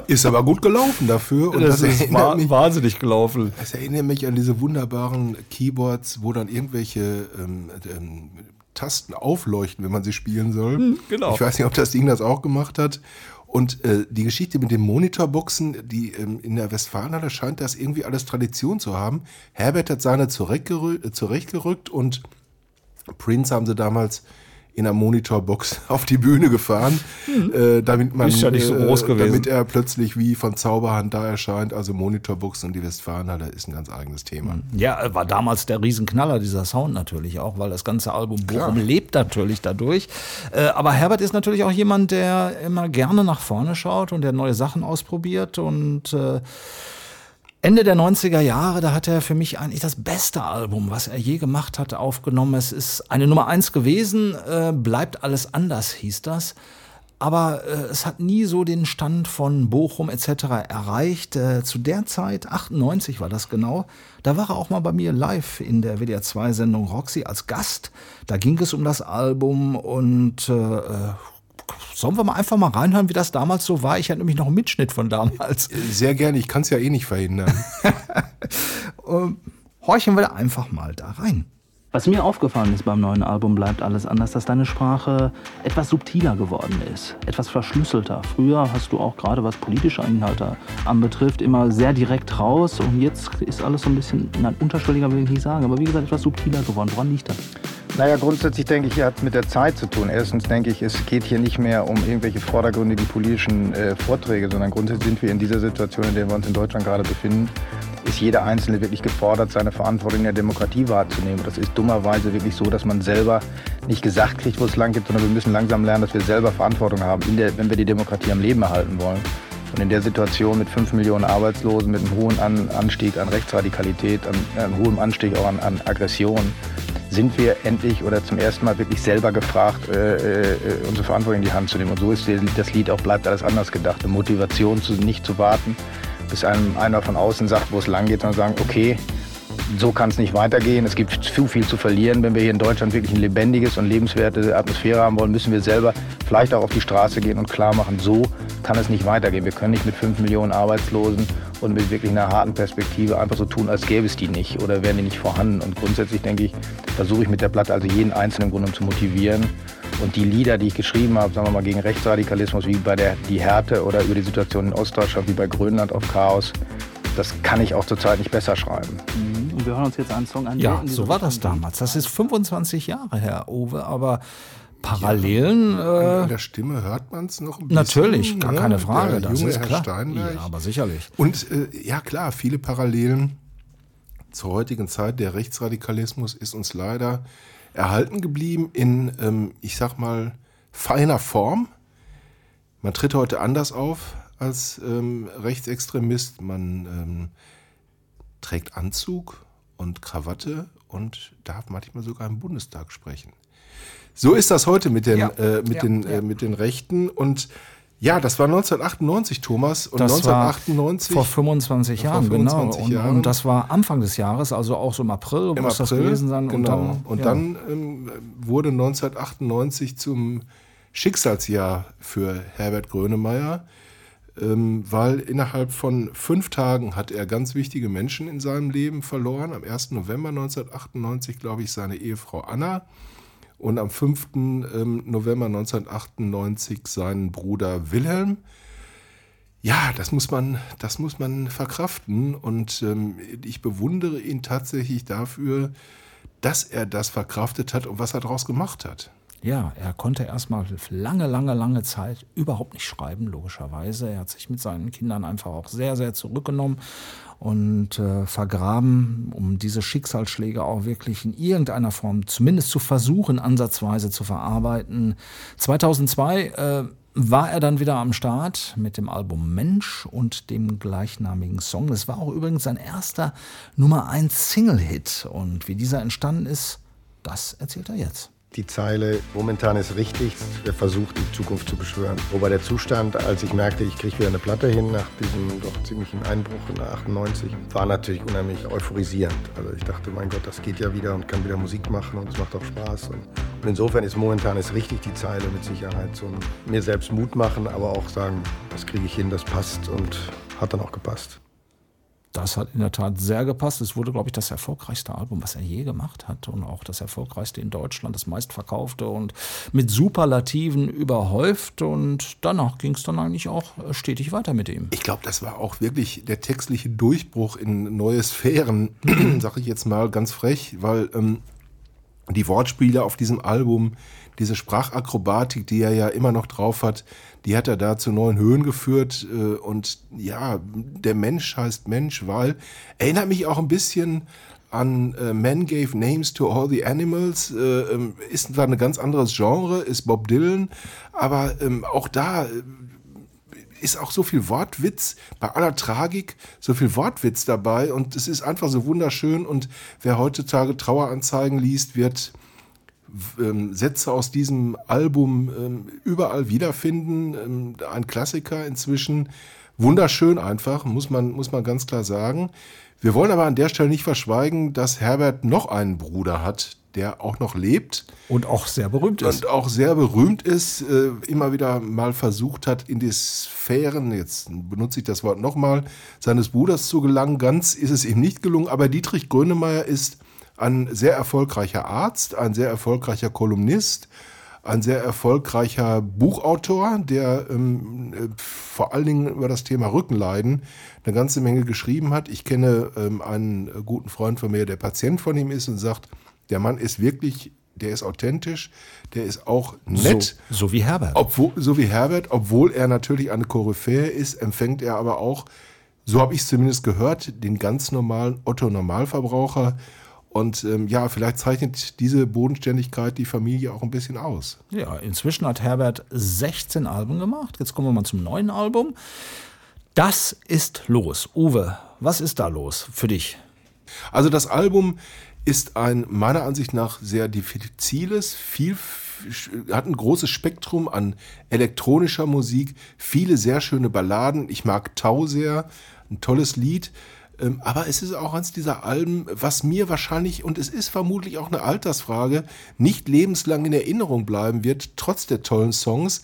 Ist aber gut gelaufen dafür. Und Das ist erinnert wa- mich- wahnsinnig gelaufen. Das erinnert mich an diese wunderbaren Keyboards, wo dann irgendwelche ähm, ähm, Tasten aufleuchten, wenn man sie spielen soll. genau. Ich weiß nicht, ob das Ding das auch gemacht hat. Und äh, die Geschichte mit den Monitorboxen, die ähm, in der Westfalenhalle scheint das irgendwie alles Tradition zu haben. Herbert hat seine zurechtgerü- äh, zurechtgerückt und Prince haben sie damals in einer Monitorbox auf die Bühne gefahren, äh, damit man, Ist ja nicht so äh, groß gewesen. damit er plötzlich wie von Zauberhand da erscheint. Also Monitorbox und die Westfalenhalle ist ein ganz eigenes Thema. Ja, war damals der Riesenknaller, dieser Sound natürlich auch, weil das ganze Album Bochum lebt natürlich dadurch. Äh, aber Herbert ist natürlich auch jemand, der immer gerne nach vorne schaut und der neue Sachen ausprobiert und äh, Ende der 90er Jahre, da hat er für mich eigentlich das beste Album, was er je gemacht hat, aufgenommen. Es ist eine Nummer eins gewesen, äh, bleibt alles anders, hieß das. Aber äh, es hat nie so den Stand von Bochum etc. erreicht. Äh, zu der Zeit, 98 war das genau, da war er auch mal bei mir live in der WDR 2-Sendung Roxy als Gast. Da ging es um das Album und äh, äh, sollen wir mal einfach mal reinhören, wie das damals so war? Ich hatte nämlich noch einen Mitschnitt von damals. Sehr gerne, ich kann es ja eh nicht verhindern. Ähm, horchen wir einfach mal da rein. Was mir aufgefallen ist beim neuen Album bleibt alles anders, dass deine Sprache etwas subtiler geworden ist, etwas verschlüsselter. Früher hast du auch gerade was politische Inhalte anbetrifft immer sehr direkt raus und jetzt ist alles so ein bisschen, nein, unterschwelliger will ich nicht sagen, aber wie gesagt etwas subtiler geworden. Woran liegt das? Naja, grundsätzlich denke ich, hat es mit der Zeit zu tun. Erstens denke ich, es geht hier nicht mehr um irgendwelche vordergründigen politischen äh, Vorträge, sondern grundsätzlich sind wir in dieser Situation, in der wir uns in Deutschland gerade befinden, ist jeder Einzelne wirklich gefordert, seine Verantwortung in der Demokratie wahrzunehmen. Das ist dummerweise wirklich so, dass man selber nicht gesagt kriegt, wo es lang geht, sondern wir müssen langsam lernen, dass wir selber Verantwortung haben, der, wenn wir die Demokratie am Leben erhalten wollen. Und in der Situation mit 5 Millionen Arbeitslosen, mit einem hohen an Anstieg an Rechtsradikalität, an, an hohem Anstieg auch an, an Aggression, sind wir endlich oder zum ersten Mal wirklich selber gefragt, äh, äh, unsere Verantwortung in die Hand zu nehmen. Und so ist das Lied auch Bleibt alles anders gedacht. Eine Motivation, zu, nicht zu warten, bis einem einer von außen sagt, wo es lang geht, sondern sagen, okay, so kann es nicht weitergehen. Es gibt zu viel zu verlieren. Wenn wir hier in Deutschland wirklich eine lebendiges und lebenswerte Atmosphäre haben wollen, müssen wir selber vielleicht auch auf die Straße gehen und klar machen, so kann es nicht weitergehen. Wir können nicht mit 5 Millionen Arbeitslosen und mit wirklich einer harten Perspektive einfach so tun, als gäbe es die nicht oder wären die nicht vorhanden. Und grundsätzlich denke ich, versuche ich mit der Platte also jeden Einzelnen im Grunde zu motivieren. Und die Lieder, die ich geschrieben habe, sagen wir mal gegen Rechtsradikalismus, wie bei der Die Härte oder über die Situation in Ostdeutschland, wie bei Grönland auf Chaos, das kann ich auch zurzeit nicht besser schreiben. Und wir hören uns jetzt einen Song an. Ja, so war das damals. Das ist 25 Jahre her, Uwe, aber Parallelen. An Äh, der Stimme hört man es noch ein bisschen. natürlich, gar ne? keine Frage. Der Das junge ist Herr klar. Steinberg. Ja, aber sicherlich. Und äh, ja klar, viele Parallelen zur heutigen Zeit. Der Rechtsradikalismus ist uns leider erhalten geblieben in, ähm, ich sag mal, feiner Form. Man tritt heute anders auf als ähm, Rechtsextremist. Man ähm, trägt Anzug und Krawatte und darf manchmal sogar im Bundestag sprechen. So ist das heute mit den, Ja. äh, mit Ja, den, ja. Äh, mit den Rechten. Und ja, das war 1998, Thomas. Und Das 1998. war vor 25 vor Jahren, 25 genau. Und, Jahren. und das war Anfang des Jahres, also auch so im April im muss das April, gewesen sein. Genau. Und dann, ja. ähm, wurde 1998 zum Schicksalsjahr für Herbert Grönemeyer, ähm, weil innerhalb von fünf Tagen hat er ganz wichtige Menschen in seinem Leben verloren. Am 1. November 1998, glaube ich, seine Ehefrau Anna und am 5. ähm, November 1998 seinen Bruder Wilhelm. Ja, das muss man, das muss man verkraften und ähm, ich bewundere ihn tatsächlich dafür, dass er das verkraftet hat und was er daraus gemacht hat. Ja, er konnte erstmal lange, lange, lange Zeit überhaupt nicht schreiben, logischerweise. Er hat sich mit seinen Kindern einfach auch sehr, sehr zurückgenommen und äh, vergraben, um diese Schicksalsschläge auch wirklich in irgendeiner Form zumindest zu versuchen, ansatzweise zu verarbeiten. 2002 äh, war er dann wieder am Start mit dem Album Mensch und dem gleichnamigen Song. Das war auch übrigens sein erster Nummer 1 Single-Hit. Und wie dieser entstanden ist, das erzählt er jetzt. Die Zeile, momentan ist richtig, wer versucht, die Zukunft zu beschwören. Wobei der Zustand, als ich merkte, ich kriege wieder eine Platte hin nach diesem doch ziemlichen Einbruch in der 98, war natürlich unheimlich euphorisierend. Also ich dachte, mein Gott, das geht ja wieder und kann wieder Musik machen und es macht auch Spaß. Und, und insofern ist momentan ist richtig die Zeile mit Sicherheit so mir selbst Mut machen, aber auch sagen, das kriege ich hin, das passt und hat dann auch gepasst. Das hat in der Tat sehr gepasst. Es wurde, glaube ich, das erfolgreichste Album, was er je gemacht hat und auch das erfolgreichste in Deutschland, das meistverkaufte und mit Superlativen überhäuft. Und danach ging es dann eigentlich auch stetig weiter mit ihm. Ich glaube, das war auch wirklich der textliche Durchbruch in neue Sphären, sage ich jetzt mal ganz frech, weil ähm, die Wortspiele auf diesem Album, diese Sprachakrobatik, die er ja immer noch drauf hat, die hat er da zu neuen Höhen geführt. Äh, und ja, der Mensch heißt Mensch, weil erinnert mich auch ein bisschen an äh, Man Gave Names to All the Animals. Äh, ähm, ist zwar ein ganz anderes Genre, ist Bob Dylan, aber ähm, auch da äh, ist auch so viel Wortwitz, bei aller Tragik so viel Wortwitz dabei und es ist einfach so wunderschön und wer heutzutage Traueranzeigen liest, wird ähm, Sätze aus diesem Album ähm, überall wiederfinden. Ähm, ein Klassiker inzwischen. Wunderschön einfach, muss man, muss man ganz klar sagen. Wir wollen aber an der Stelle nicht verschweigen, dass Herbert noch einen Bruder hat, der auch noch lebt. Und auch sehr berühmt ist. Und auch sehr berühmt ist, äh, immer wieder mal versucht hat, in die Sphären, jetzt benutze ich das Wort nochmal, seines Bruders zu gelangen. Ganz ist es ihm nicht gelungen, aber Dietrich Grönemeyer ist ein sehr erfolgreicher Arzt, ein sehr erfolgreicher Kolumnist, ein sehr erfolgreicher Buchautor, der ähm, äh, vor allen Dingen über das Thema Rückenleiden eine ganze Menge geschrieben hat. Ich kenne ähm, einen guten Freund von mir, der Patient von ihm ist und sagt, der Mann ist wirklich, der ist authentisch, der ist auch nett. So, so wie Herbert. Obwohl, so wie Herbert, obwohl er natürlich eine Koryphäe ist, empfängt er aber auch, so habe ich es zumindest gehört, den ganz normalen Otto-Normalverbraucher und ähm, ja, vielleicht zeichnet diese Bodenständigkeit die Familie auch ein bisschen aus. Ja, inzwischen hat Herbert 16 Alben gemacht. Jetzt kommen wir mal zum neuen Album. Das ist los. Uwe, was ist da los für dich? Also das Album ist ein meiner Ansicht nach sehr diffiziles, viel hat ein großes Spektrum an elektronischer Musik, viele sehr schöne Balladen. Ich mag Tau sehr, ein tolles Lied. Ähm, aber es ist auch eins dieser Alben, was mir wahrscheinlich, und es ist vermutlich auch eine Altersfrage, nicht lebenslang in Erinnerung bleiben wird, trotz der tollen Songs.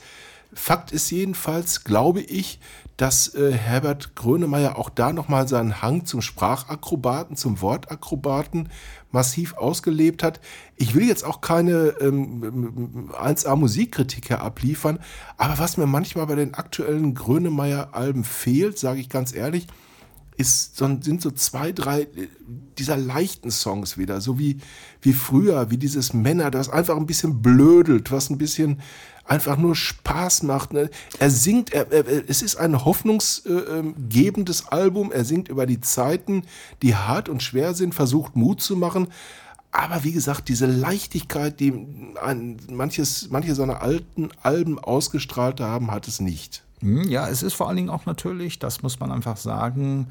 Fakt ist jedenfalls, glaube ich, dass äh, Herbert Grönemeyer auch da nochmal seinen Hang zum Sprachakrobaten, zum Wortakrobaten massiv ausgelebt hat. Ich will jetzt auch keine ähm, 1A Musikkritiker abliefern, aber was mir manchmal bei den aktuellen Grönemeyer-Alben fehlt, sage ich ganz ehrlich, ist, sind so zwei, drei dieser leichten Songs wieder, so wie, wie früher, wie dieses Männer, das einfach ein bisschen blödelt, was ein bisschen einfach nur Spaß macht. Ne? Er singt, er, er, es ist ein hoffnungsgebendes Album, er singt über die Zeiten, die hart und schwer sind, versucht Mut zu machen. Aber wie gesagt, diese Leichtigkeit, die manches, manche seiner alten Alben ausgestrahlt haben, hat es nicht. Hm, ja, es ist vor allen Dingen auch natürlich, das muss man einfach sagen,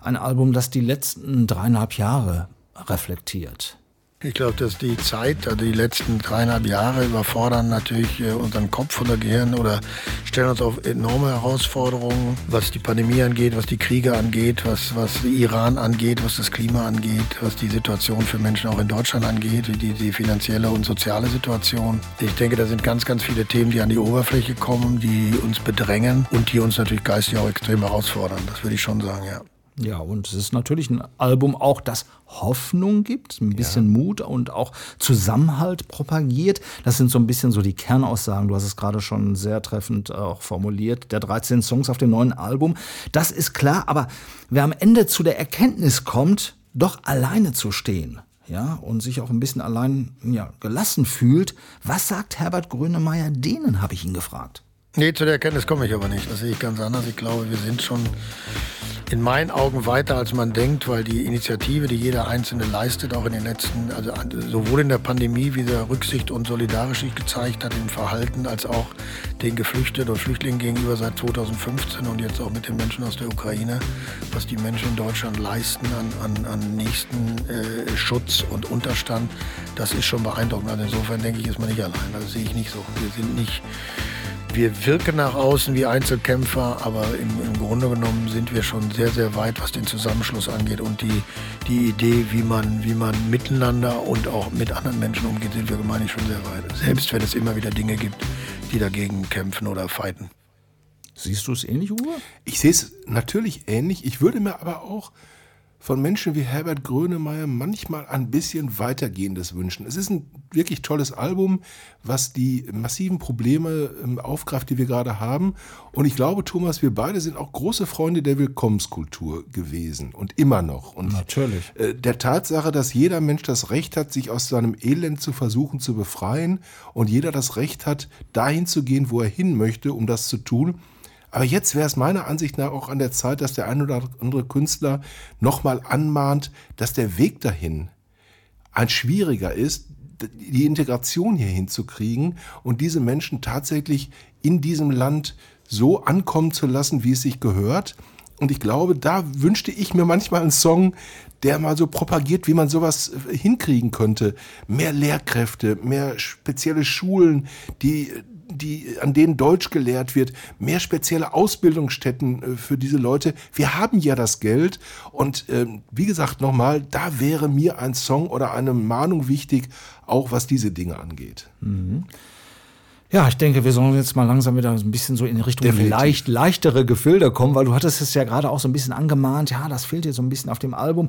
ein Album, das die letzten dreieinhalb Jahre reflektiert. Ich glaube, dass die Zeit, also die letzten dreieinhalb Jahre überfordern natürlich äh, unseren Kopf oder Gehirn oder stellen uns auf enorme Herausforderungen, was die Pandemie angeht, was die Kriege angeht, was, was Iran angeht, was das Klima angeht, was die Situation für Menschen auch in Deutschland angeht, die, die finanzielle und soziale Situation. Ich denke, da sind ganz, ganz viele Themen, die an die Oberfläche kommen, die uns bedrängen und die uns natürlich geistig auch extrem herausfordern. Das würde ich schon sagen, ja. Ja, und es ist natürlich ein Album auch, das Hoffnung gibt, ein bisschen ja. Mut und auch Zusammenhalt propagiert. Das sind so ein bisschen so die Kernaussagen. Du hast es gerade schon sehr treffend auch formuliert. Der 13 Songs auf dem neuen Album. Das ist klar, aber wer am Ende zu der Erkenntnis kommt, doch alleine zu stehen, ja, und sich auch ein bisschen allein ja, gelassen fühlt. Was sagt Herbert Grönemeyer denen, habe ich ihn gefragt. Nee, zu der Erkenntnis komme ich aber nicht. Das sehe ich ganz anders. Ich glaube, wir sind schon in meinen Augen weiter, als man denkt, weil die Initiative, die jeder Einzelne leistet, auch in den letzten, also sowohl in der Pandemie, wie der Rücksicht und solidarisch sich gezeigt hat im Verhalten, als auch den Geflüchteten und Flüchtlingen gegenüber seit 2015 und jetzt auch mit den Menschen aus der Ukraine, was die Menschen in Deutschland leisten an, an, an nächsten äh, Schutz und Unterstand, das ist schon beeindruckend. Also insofern denke ich, ist man nicht allein. Das sehe ich nicht so. Wir sind nicht wir wirken nach außen wie Einzelkämpfer, aber im, im, Grunde genommen sind wir schon sehr, sehr weit, was den Zusammenschluss angeht. Und die, die Idee, wie man, wie man miteinander und auch mit anderen Menschen umgeht, sind wir gemeinhin schon sehr weit. Selbst wenn es immer wieder Dinge gibt, die dagegen kämpfen oder fighten. Siehst du es ähnlich, Uwe? Ich sehe es natürlich ähnlich. Ich würde mir aber auch von Menschen wie Herbert Grönemeyer manchmal ein bisschen weitergehendes wünschen. Es ist ein wirklich tolles Album, was die massiven Probleme ähm, aufgreift, die wir gerade haben. Und ich glaube, Thomas, wir beide sind auch große Freunde der Willkommenskultur gewesen und immer noch. Und Natürlich. Äh, der Tatsache, dass jeder Mensch das Recht hat, sich aus seinem Elend zu versuchen zu befreien und jeder das Recht hat, dahin zu gehen, wo er hin möchte, um das zu tun aber jetzt wäre es meiner Ansicht nach auch an der Zeit, dass der ein oder andere Künstler nochmal anmahnt, dass der Weg dahin ein schwieriger ist, die Integration hier hinzukriegen und diese Menschen tatsächlich in diesem Land so ankommen zu lassen, wie es sich gehört. Und ich glaube, da wünschte ich mir manchmal einen Song, der mal so propagiert, wie man sowas hinkriegen könnte. Mehr Lehrkräfte, mehr spezielle Schulen, die die, an denen Deutsch gelehrt wird, mehr spezielle Ausbildungsstätten äh, für diese Leute. Wir haben ja das Geld und äh, wie gesagt nochmal, da wäre mir ein Song oder eine Mahnung wichtig, auch was diese Dinge angeht. Mhm. Ja, ich denke, wir sollen jetzt mal langsam wieder ein bisschen so in Richtung Definitiv. leicht leichtere Gefilde kommen, weil du hattest es ja gerade auch so ein bisschen angemahnt. Ja, das fehlt dir so ein bisschen auf dem Album.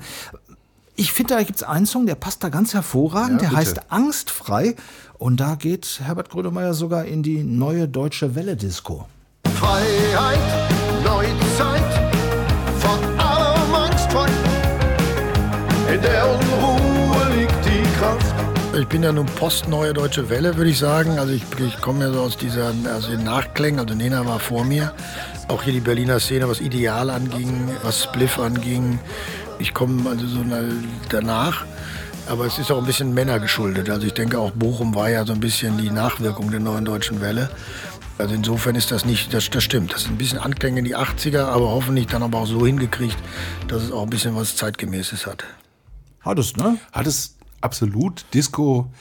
Ich finde, da gibt es einen Song, der passt da ganz hervorragend. Ja, der bitte. heißt Angstfrei. Und da geht Herbert Grönemeyer sogar in die neue deutsche Welle-Disco. Freiheit, Neuzeit, von allem angstfrei. In der Unruhe liegt die Kraft. Ich bin ja nun post-neue deutsche Welle, würde ich sagen. Also ich, ich komme ja so aus dieser, also den Nachklängen, also Nena war vor mir. Auch hier die Berliner Szene, was Ideal anging, was Spliff anging. Ich komme also so danach. Aber es ist auch ein bisschen Männer geschuldet. Also ich denke auch Bochum war ja so ein bisschen die Nachwirkung der neuen deutschen Welle. Also insofern ist das nicht, das, das stimmt. Das ist ein bisschen Anklänge in die 80er, aber hoffentlich dann aber auch so hingekriegt, dass es auch ein bisschen was Zeitgemäßes hat. Hat es, ne? Hat es absolut. Disco,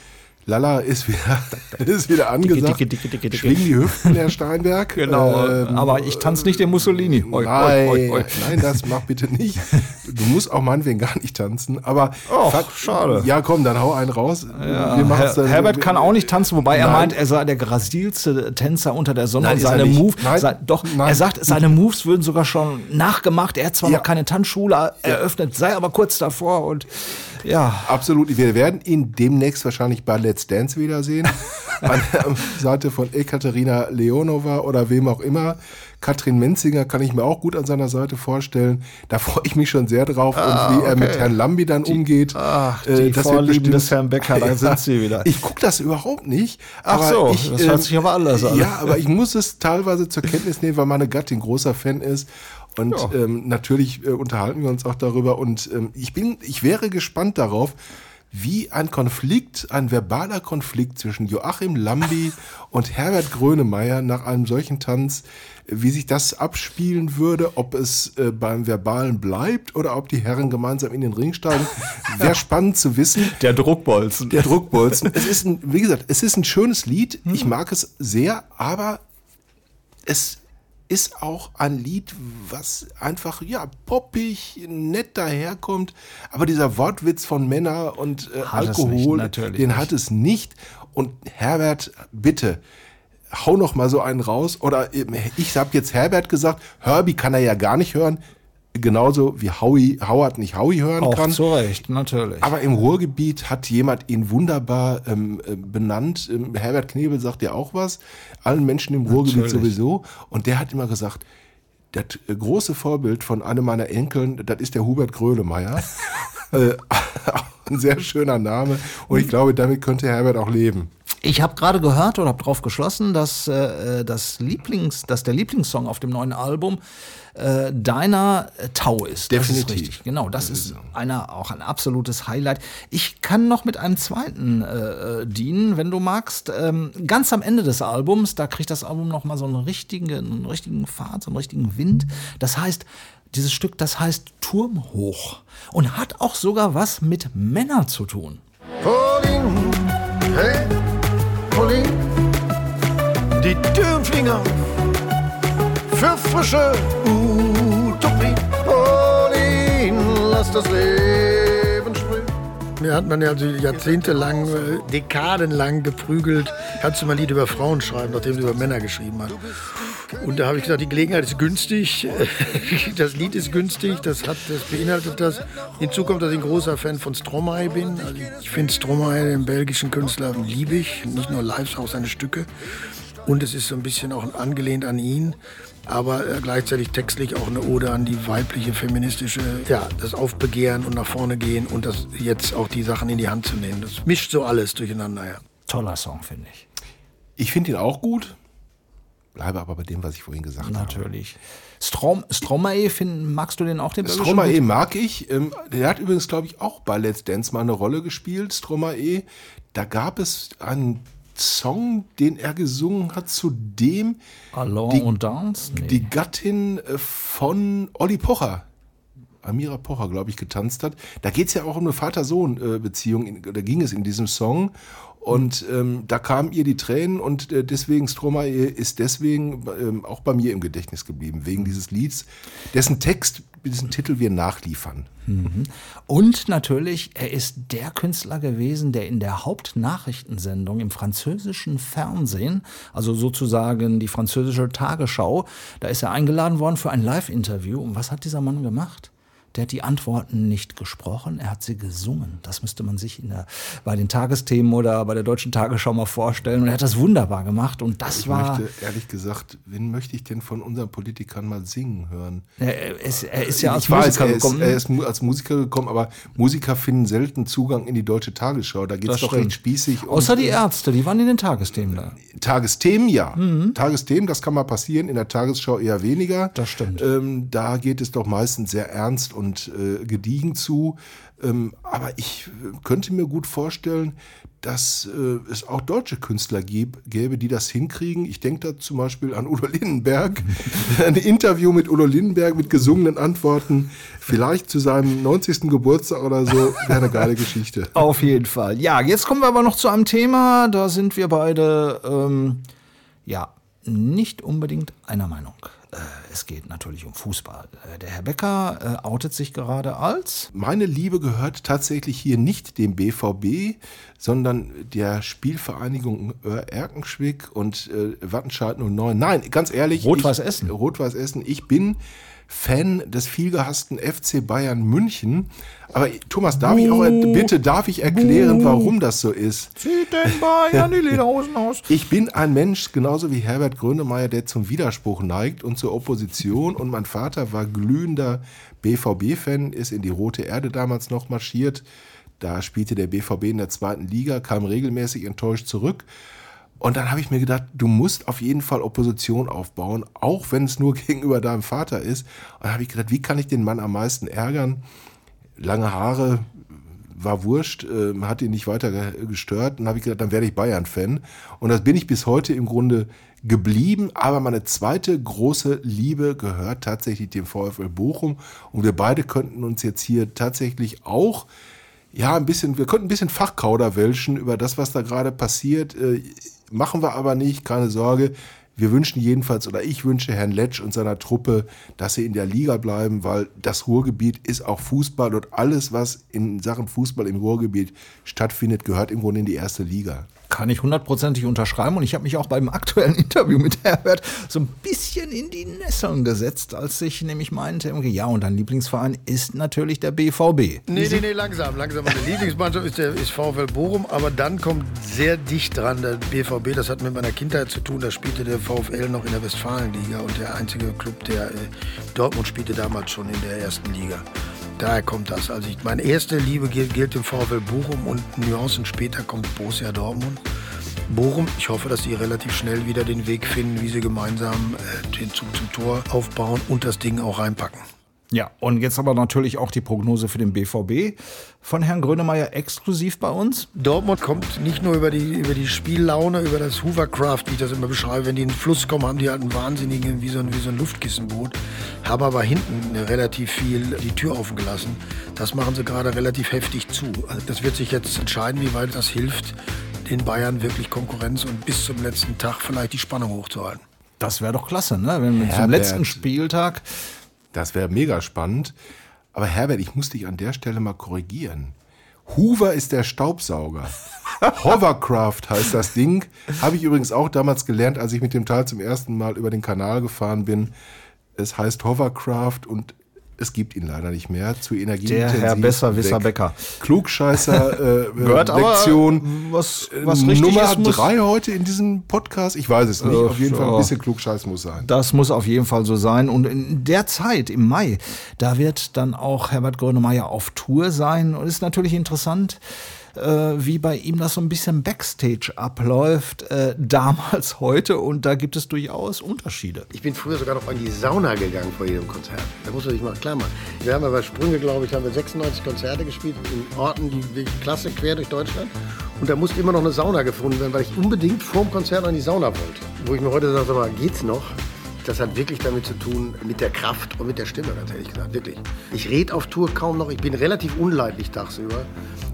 Lala ist wieder, ist wieder angesagt. Dicke, dicke, dicke. Schwingen die Hüften, Herr Steinberg. Genau. Ähm, aber ich tanze nicht den Mussolini. Oi, Nein, oi, oi. nein, das mach bitte nicht. Du musst auch meinetwegen gar nicht tanzen. Aber Och, Fakt- schade. Ja, komm, dann hau einen raus. Ja, Her dann- Herbert kann auch nicht tanzen, wobei er Nein. meint, er sei der grasilste Tänzer unter der Sonne Nein, er seine. Moves, sei, doch, Nein. er sagt, seine Moves würden sogar schon nachgemacht. Er hat zwar Ja. noch keine Tanzschule eröffnet, sei aber kurz davor und ja. Absolut. Wir werden ihn demnächst wahrscheinlich bei Let's Dance wiedersehen. An der Seite von Ekaterina Leonova oder wem auch immer. Katrin Menzinger kann ich mir auch gut an seiner Seite vorstellen. Da freue ich mich schon sehr drauf. Ah, und wie er okay. mit Herrn Lambi dann umgeht. Ach, Äh, die das wird Vorlieben des Herrn Becker, da sind sie wieder. Ich gucke das überhaupt nicht. Ach so, ich, das hört ähm, sich aber anders an. Ja, aber ich muss es teilweise zur Kenntnis nehmen, weil meine Gattin großer Fan ist. Und Ja. ähm, natürlich äh, unterhalten wir uns auch darüber. Und ähm, ich bin, ich wäre gespannt darauf, wie ein Konflikt, ein verbaler Konflikt zwischen Joachim Lambi und Herbert Grönemeyer nach einem solchen Tanz, äh, wie sich das abspielen würde, ob es äh, beim Verbalen bleibt oder ob die Herren gemeinsam in den Ring steigen. Wäre spannend zu wissen. Der Druckbolzen. Der Druckbolzen. es ist ein, wie gesagt, es ist ein schönes Lied. Hm. Ich mag es sehr, aber es ist auch ein Lied, was einfach, ja, poppig, nett daherkommt. Aber dieser Wortwitz von Männer und äh, nicht, Alkohol, natürlich den nicht. hat es nicht. Und Herbert, bitte, hau noch mal so einen raus. Oder ähm, ich habe jetzt Herbert gesagt, Herbie kann er ja gar nicht hören. Genauso wie Howie, Howard nicht Howie hören Auch kann. zu Recht, natürlich. Aber im Ruhrgebiet hat jemand ihn wunderbar ähm, äh, benannt. Ähm, Herbert Knebel sagt ja auch was. Allen Menschen im Ruhrgebiet Natürlich. sowieso. Und der hat immer gesagt, das äh, große Vorbild von einem meiner Enkeln, das ist der Hubert Grönemeyer. äh, ein sehr schöner Name und ich glaube, damit könnte Herbert auch leben. Ich habe gerade gehört oder habe darauf geschlossen, dass, äh, das Lieblings, dass der Lieblingssong auf dem neuen Album äh, deiner äh, Tau ist. Das Definitiv. ist richtig. Genau, das, ist einer, auch ein absolutes Highlight. Ich kann noch mit einem zweiten äh, dienen, wenn du magst. Ähm, ganz am Ende des Albums, da kriegt das Album noch mal so einen richtigen, einen richtigen Fahrt, so einen richtigen Wind. Das heißt, dieses Stück, das heißt Turm hoch und hat auch sogar was mit Männern zu tun. Pauline, hey, Pauline, die Türen fliegen auf für frische Utopie. Pauline, lass das Leben sprühen. Mir hat man ja also jahrzehntelang, äh, dekadenlang geprügelt. Kannst du mal ein Lied über Frauen schreiben, nachdem du über Männer geschrieben hast? Und da habe ich gesagt, die Gelegenheit ist günstig, das Lied ist günstig, das, hat, das beinhaltet das. Hinzu kommt, dass ich ein großer Fan von Stromae bin. Also ich finde Stromae, den belgischen Künstler, liebe ich. Nicht nur live, auch seine Stücke. Und es ist so ein bisschen auch angelehnt an ihn, aber äh, gleichzeitig textlich auch eine Ode an die weibliche, feministische, ja, das Aufbegehren und nach vorne gehen und das jetzt auch die Sachen in die Hand zu nehmen. Das mischt so alles durcheinander, ja. Toller Song, finde ich. Ich finde ihn auch gut, bleibe aber bei dem, was ich vorhin gesagt habe. Natürlich. Strom, Stromae, find, magst du den auch, den Stromae mag ich. Ähm, der hat übrigens, glaube ich, auch bei Let's Dance mal eine Rolle gespielt, Stromae. Da gab es einen Song, den er gesungen hat, zu dem Allons die, und Dance? Nee. die Gattin äh, von Olli Pocher, Amira Pocher, glaube ich, getanzt hat. Da geht es ja auch um eine Vater-Sohn-Beziehung, da ging es in diesem Song. Und ähm, da kamen ihr die Tränen und äh, deswegen Stromae ist deswegen ähm, auch bei mir im Gedächtnis geblieben, wegen dieses Lieds, dessen Text, diesen Titel wir nachliefern. Mhm. Und natürlich, er ist der Künstler gewesen, der in der Hauptnachrichtensendung im französischen Fernsehen, also sozusagen die französische Tagesschau, da ist er eingeladen worden für ein Live-Interview. Und was hat dieser Mann gemacht? Der hat die Antworten nicht gesprochen, er hat sie gesungen. Das müsste man sich in der, bei den Tagesthemen oder bei der Deutschen Tagesschau mal vorstellen. Und er hat das wunderbar gemacht. Und das Ich war. möchte ehrlich gesagt, wen möchte ich denn von unseren Politikern mal singen hören? Er ist, er ist ja als ich weiß, Musiker er ist, gekommen. er ist mu- als Musiker gekommen, aber Musiker finden selten Zugang in die deutsche Tagesschau. Da geht es doch stimmt. recht spießig. um Außer die Ärzte, die waren in den Tagesthemen da. Tagesthemen, ja. Mhm. Tagesthemen, das kann mal passieren, in der Tagesschau eher weniger. Das stimmt. Ähm, da geht es doch meistens sehr ernst und äh, gediegen zu. Ähm, aber ich äh, könnte mir gut vorstellen, dass äh, es auch deutsche Künstler gäb, gäbe, die das hinkriegen. Ich denke da zum Beispiel an Udo Lindenberg. Ein Interview mit Udo Lindenberg mit gesungenen Antworten, vielleicht zu seinem 90. Geburtstag oder so, wäre eine geile Geschichte. Auf jeden Fall. Ja, jetzt kommen wir aber noch zu einem Thema, da sind wir beide, ähm, ja, nicht unbedingt einer Meinung. Äh, es geht natürlich um Fußball. Äh, der Herr Becker äh, outet sich gerade als. Meine Liebe gehört tatsächlich hier nicht dem BVB, sondern der Spielvereinigung Erkenschwick und äh, Wattenscheid 09. Nein, ganz ehrlich. Rot-Weiß Essen. Rot-Weiß Essen. Ich bin Fan des vielgehassten FC Bayern München. Aber Thomas, darf ich auch, bitte darf ich erklären, warum das so ist? Zieht den Bayern die Lederhosen aus. Ich bin ein Mensch, genauso wie Herbert Grönemeyer, der zum Widerspruch neigt und zur Opposition. Und mein Vater war glühender BVB-Fan, ist in die Rote Erde damals noch marschiert. Da spielte der BVB in der zweiten Liga, kam regelmäßig enttäuscht zurück. Und dann habe ich mir gedacht, du musst auf jeden Fall Opposition aufbauen, auch wenn es nur gegenüber deinem Vater ist. Und dann habe ich gedacht, wie kann ich den Mann am meisten ärgern? Lange Haare, war wurscht, äh, hat ihn nicht weiter ge- gestört. Dann habe ich gedacht, dann werde ich Bayern-Fan. Und das bin ich bis heute im Grunde geblieben. Aber meine zweite große Liebe gehört tatsächlich dem VfL Bochum. Und wir beide könnten uns jetzt hier tatsächlich auch ja, ein bisschen, wir könnten ein bisschen Fachkauder wälschen über das, was da gerade passiert. Machen wir aber nicht, keine Sorge. Wir wünschen jedenfalls, oder ich wünsche Herrn Letsch und seiner Truppe, dass sie in der Liga bleiben, weil das Ruhrgebiet ist auch Fußball und alles, was in Sachen Fußball im Ruhrgebiet stattfindet, gehört im Grunde in die erste Liga. Kann ich hundertprozentig unterschreiben und ich habe mich auch beim aktuellen Interview mit Herbert so ein bisschen in die Nesseln gesetzt, als ich nämlich meinte, ja, und dein Lieblingsverein ist natürlich der BVB. Nee, nee, nee, langsam, langsam. Meine Lieblingsmannschaft ist der ist VfL Bochum, aber dann kommt sehr dicht dran der BVB. Das hat mit meiner Kindheit zu tun. Da spielte der VfL noch in der Westfalenliga und der einzige Club, der äh, Dortmund spielte damals schon in der ersten Liga. Daher kommt das. Also ich, meine erste Liebe gilt, gilt dem VfL Bochum und Nuancen später kommt Borussia Dortmund. Bochum, ich hoffe, dass sie relativ schnell wieder den Weg finden, wie sie gemeinsam äh, den Zug zum Tor aufbauen und das Ding auch reinpacken. Ja, und jetzt aber natürlich auch die Prognose für den BVB von Herrn Grönemeyer exklusiv bei uns. Dortmund kommt nicht nur über die, über die Spiellaune, über das Hoovercraft, wie ich das immer beschreibe. Wenn die in den Fluss kommen, haben die halt einen wahnsinnigen, wie so ein, wie so ein Luftkissenboot. Haben aber hinten relativ viel die Tür offen gelassen. Das machen sie gerade relativ heftig zu. Also das wird sich jetzt entscheiden, wie weit das hilft, den Bayern wirklich Konkurrenz und bis zum letzten Tag vielleicht die Spannung hochzuhalten. Das wäre doch klasse, ne? Wenn wir zum letzten Spieltag. Das wäre mega spannend. Aber Herbert, ich muss dich an der Stelle mal korrigieren. Hoover ist der Staubsauger. Hovercraft heißt das Ding. Habe ich übrigens auch damals gelernt, als ich mit dem Teil zum ersten Mal über den Kanal gefahren bin. Es heißt Hovercraft und es gibt ihn leider nicht mehr. Zu energieintensiv. Der Herr Besserwisser. Becker. Klugscheißer äh, Gehört aber, Lektion. was- Äh, was richtig Nummer ist, drei heute in diesem Podcast. Ich weiß es nicht. Äh, Auf jeden Fall ein bisschen Klugscheiß muss sein. Das muss auf jeden Fall so sein. Und in der Zeit, im Mai, da wird dann auch Herbert Grönemeyer auf Tour sein. Und ist natürlich interessant, äh, wie bei ihm das so ein bisschen Backstage abläuft, äh, damals, heute. Und da gibt es durchaus Unterschiede. Ich bin früher sogar noch in die Sauna gegangen vor jedem Konzert. Da muss man sich mal klar machen. Wir haben ja bei Sprünge, glaube ich, haben wir 96 Konzerte gespielt in Orten, die wirklich klasse quer durch Deutschland. Und da musste immer noch eine Sauna gefunden werden, weil ich unbedingt vor dem Konzert in die Sauna wollte. Wo ich mir heute sage, geht's noch? Das hat wirklich damit zu tun, mit der Kraft und mit der Stimme, ganz ehrlich gesagt, wirklich. Ich rede auf Tour kaum noch, ich bin relativ unleidlich tagsüber,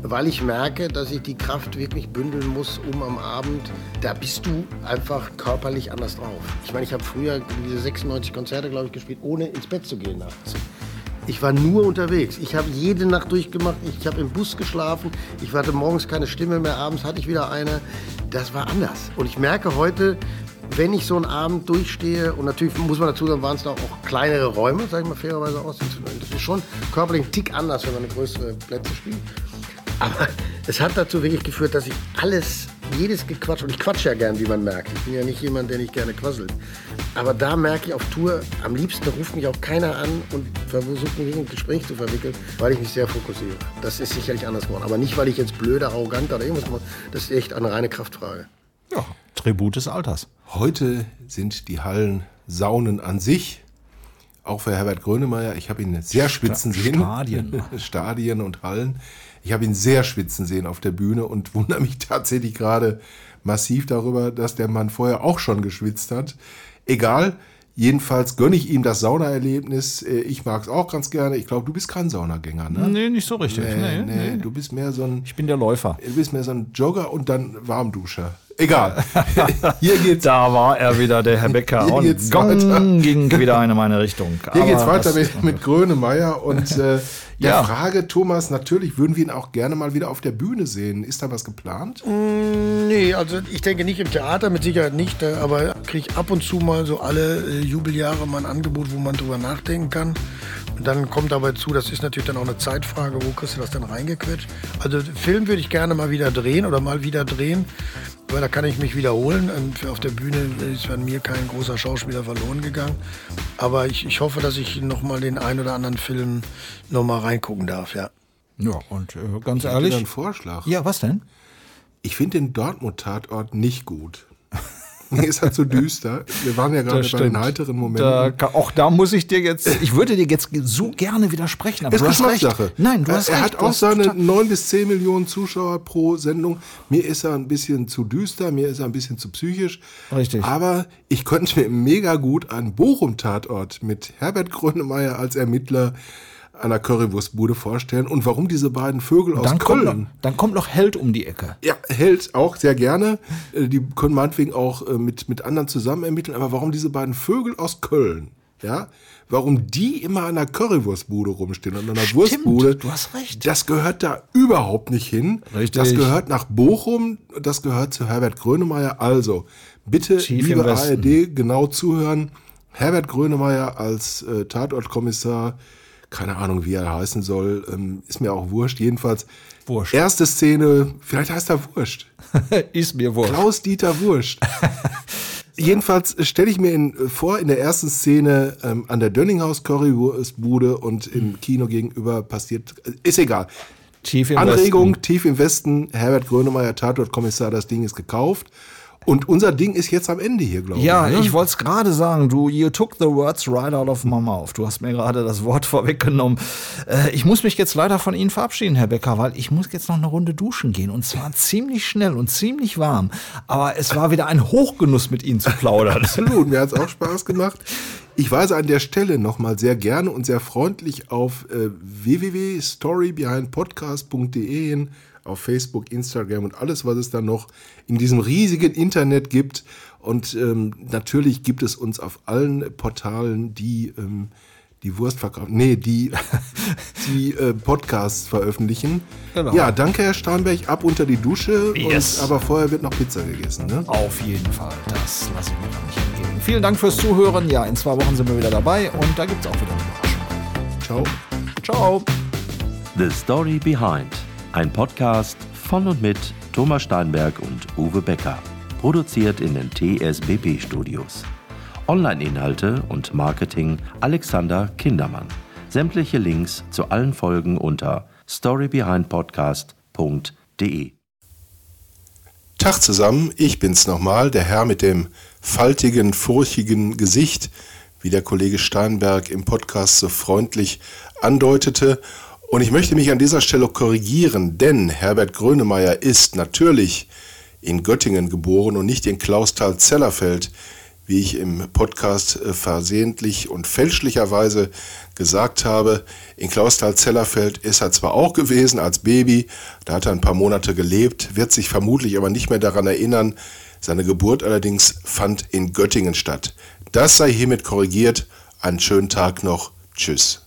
weil ich merke, dass ich die Kraft wirklich bündeln muss, um am Abend, da bist du einfach körperlich anders drauf. Ich meine, ich habe früher diese 96 Konzerte, glaube ich, gespielt, ohne ins Bett zu gehen nachts. Ich war nur unterwegs. Ich habe jede Nacht durchgemacht. Ich habe im Bus geschlafen. Ich hatte morgens keine Stimme mehr. Abends hatte ich wieder eine. Das war anders. Und ich merke heute, wenn ich so einen Abend durchstehe, und natürlich muss man dazu sagen, waren es da auch kleinere Räume, sage ich mal fairerweise aus. Das ist schon körperlich ein Tick anders, wenn man eine größere Plätze spielt. Aber es hat dazu wirklich geführt, dass ich alles, jedes Gequatsch, und ich quatsche ja gern, wie man merkt. Ich bin ja nicht jemand, der nicht gerne quasselt. Aber da merke ich auf Tour, am liebsten ruft mich auch keiner an und versucht mich in ein Gespräch zu verwickeln, weil ich mich sehr fokussiere. Das ist sicherlich anders geworden. Aber nicht, weil ich jetzt blöder, arroganter oder irgendwas mache. Das ist echt eine reine Kraftfrage. Ja, Tribut des Alters. Heute sind die Hallen Saunen an sich. Auch für Herbert Grönemeyer. Ich habe ihn sehr schwitzen sehen. Stadien. Stadien und Hallen. Ich habe ihn sehr schwitzen sehen auf der Bühne und wundere mich tatsächlich gerade massiv darüber, dass der Mann vorher auch schon geschwitzt hat. Egal. Jedenfalls gönne ich ihm das Saunaerlebnis. Äh, Ich mag es auch ganz gerne. Ich glaube, du bist kein Saunagänger, ne? Nee, nicht so richtig. Nee, Nee, nee, nee. Du bist mehr so ein. Ich bin der Läufer. Du bist mehr so ein Jogger und dann Warmduscher. Egal. Hier geht's. Da war er wieder, der Herr Becker. Hier Und geht's gong, weiter. ging wieder eine meine Richtung. Hier Aber geht's weiter mit, mit Grönemeyer und äh, der Ja. Frage, Thomas, natürlich würden wir ihn auch gerne mal wieder auf der Bühne sehen. Ist da was geplant? Nee, also ich denke nicht im Theater, mit Sicherheit nicht, äh, aber kriege ich ab und zu mal so alle äh, Jubeljahre mal ein Angebot, wo man drüber nachdenken kann. Und dann kommt dabei zu, das ist natürlich dann auch eine Zeitfrage, wo kriegst du das dann reingequetscht. Also Film würde ich gerne mal wieder drehen oder mal wieder drehen, weil da kann ich mich wiederholen. Und für- auf der Bühne ist an mir kein großer Schauspieler verloren gegangen. Aber ich, ich hoffe, dass ich noch mal den einen oder anderen Film noch mal reingucken darf, ja. Ja, und äh, ganz Ich ehrlich. einen Vorschlag. Ja, was denn? Ich finde den Dortmund-Tatort nicht gut. Mir ist halt so düster. Wir waren ja gerade bei den heiteren Da, Momenten. ka- auch da muss ich dir jetzt, ich würde dir jetzt so gerne widersprechen, aber ist du hast recht. Geschmackssache. Nein, du er, hast er recht. hat du auch seine total- 9 bis 10 Millionen Zuschauer pro Sendung. Mir ist er ein bisschen zu düster, mir ist er ein bisschen zu psychisch. Richtig. Aber ich könnte mir mega gut einen Bochum-Tatort mit Herbert Grönemeyer als Ermittler einer Currywurstbude vorstellen. Und warum diese beiden Vögel aus Dann kommt, noch, Köln? dann kommt noch Held um die Ecke. Ja, hält auch sehr gerne. Äh, Die können meinetwegen auch äh, mit, mit anderen zusammen ermitteln. Aber warum diese beiden Vögel aus Köln? Ja? Warum die immer an einer Currywurstbude rumstehen und an einer Wurstbude? du hast recht. Das gehört da überhaupt nicht hin. Richtig. Das gehört nach Bochum, das gehört zu Herbert Grönemeyer. Also, bitte, Tief liebe. ARD, genau zuhören. Herbert Grönemeyer als äh, Tatortkommissar, keine Ahnung, wie er heißen soll, ähm, ist mir auch wurscht. Jedenfalls, Wurscht. erste Szene, vielleicht heißt er Wurscht. Ist mir wohl. Klaus-Dieter Wurscht. Jedenfalls stelle ich mir in, vor, in der ersten Szene ähm, an der Dönninghaus Currywurstbude und im Kino gegenüber passiert, äh, ist egal. Tief im Anregung, Westen. tief im Westen, Herbert Grönemeyer, Tatortkommissar, das Ding ist gekauft. Und unser Ding ist jetzt am Ende hier, glaube Ja, ich. ne? ich wollte es gerade sagen. Du, you took the words right out of my mouth. Du hast mir gerade das Wort vorweggenommen. Äh, ich muss mich jetzt leider von Ihnen verabschieden, Herr Becker, weil ich muss jetzt noch eine Runde duschen gehen. Und zwar ziemlich schnell und ziemlich warm. Aber es war wieder ein Hochgenuss, mit Ihnen zu plaudern. Absolut, mir hat es auch Spaß gemacht. Ich weise an der Stelle nochmal sehr gerne und sehr freundlich auf äh, www.storybehindpodcast.de hin, auf Facebook, Instagram und alles, was es da noch in diesem riesigen Internet gibt. Und ähm, natürlich gibt es uns auf allen Portalen, die ähm, die Wurst verkaufen, nee, die, die äh, Podcasts veröffentlichen. Genau. Ja, danke, Herr Steinberg. Ab unter die Dusche. Yes. Und, aber vorher wird noch Pizza gegessen. Ne? Auf jeden Fall. Das lasse ich mir doch nicht entgehen. Vielen Dank fürs Zuhören. Ja, in zwei Wochen sind wir wieder dabei und da gibt es auch wieder eine Überraschung. Ciao. Ciao. The Story Behind. Ein Podcast von und mit Thomas Steinberg und Uwe Becker. Produziert in den TSBB Studios. Online-Inhalte und Marketing Alexander Kindermann. Sämtliche Links zu allen Folgen unter storybehindpodcast.de. Tag zusammen, ich bin's nochmal, der Herr mit dem faltigen, furchigen Gesicht, wie der Kollege Steinberg im Podcast so freundlich andeutete. Und ich möchte mich an dieser Stelle korrigieren, denn Herbert Grönemeyer ist natürlich in Göttingen geboren und nicht in Klausthal-Zellerfeld, wie ich im Podcast äh, versehentlich und fälschlicherweise gesagt habe. In Klausthal-Zellerfeld ist er zwar auch gewesen als Baby, da hat er ein paar Monate gelebt, wird sich vermutlich aber nicht mehr daran erinnern. Seine Geburt allerdings fand in Göttingen statt. Das sei hiermit korrigiert. Einen schönen Tag noch. Tschüss.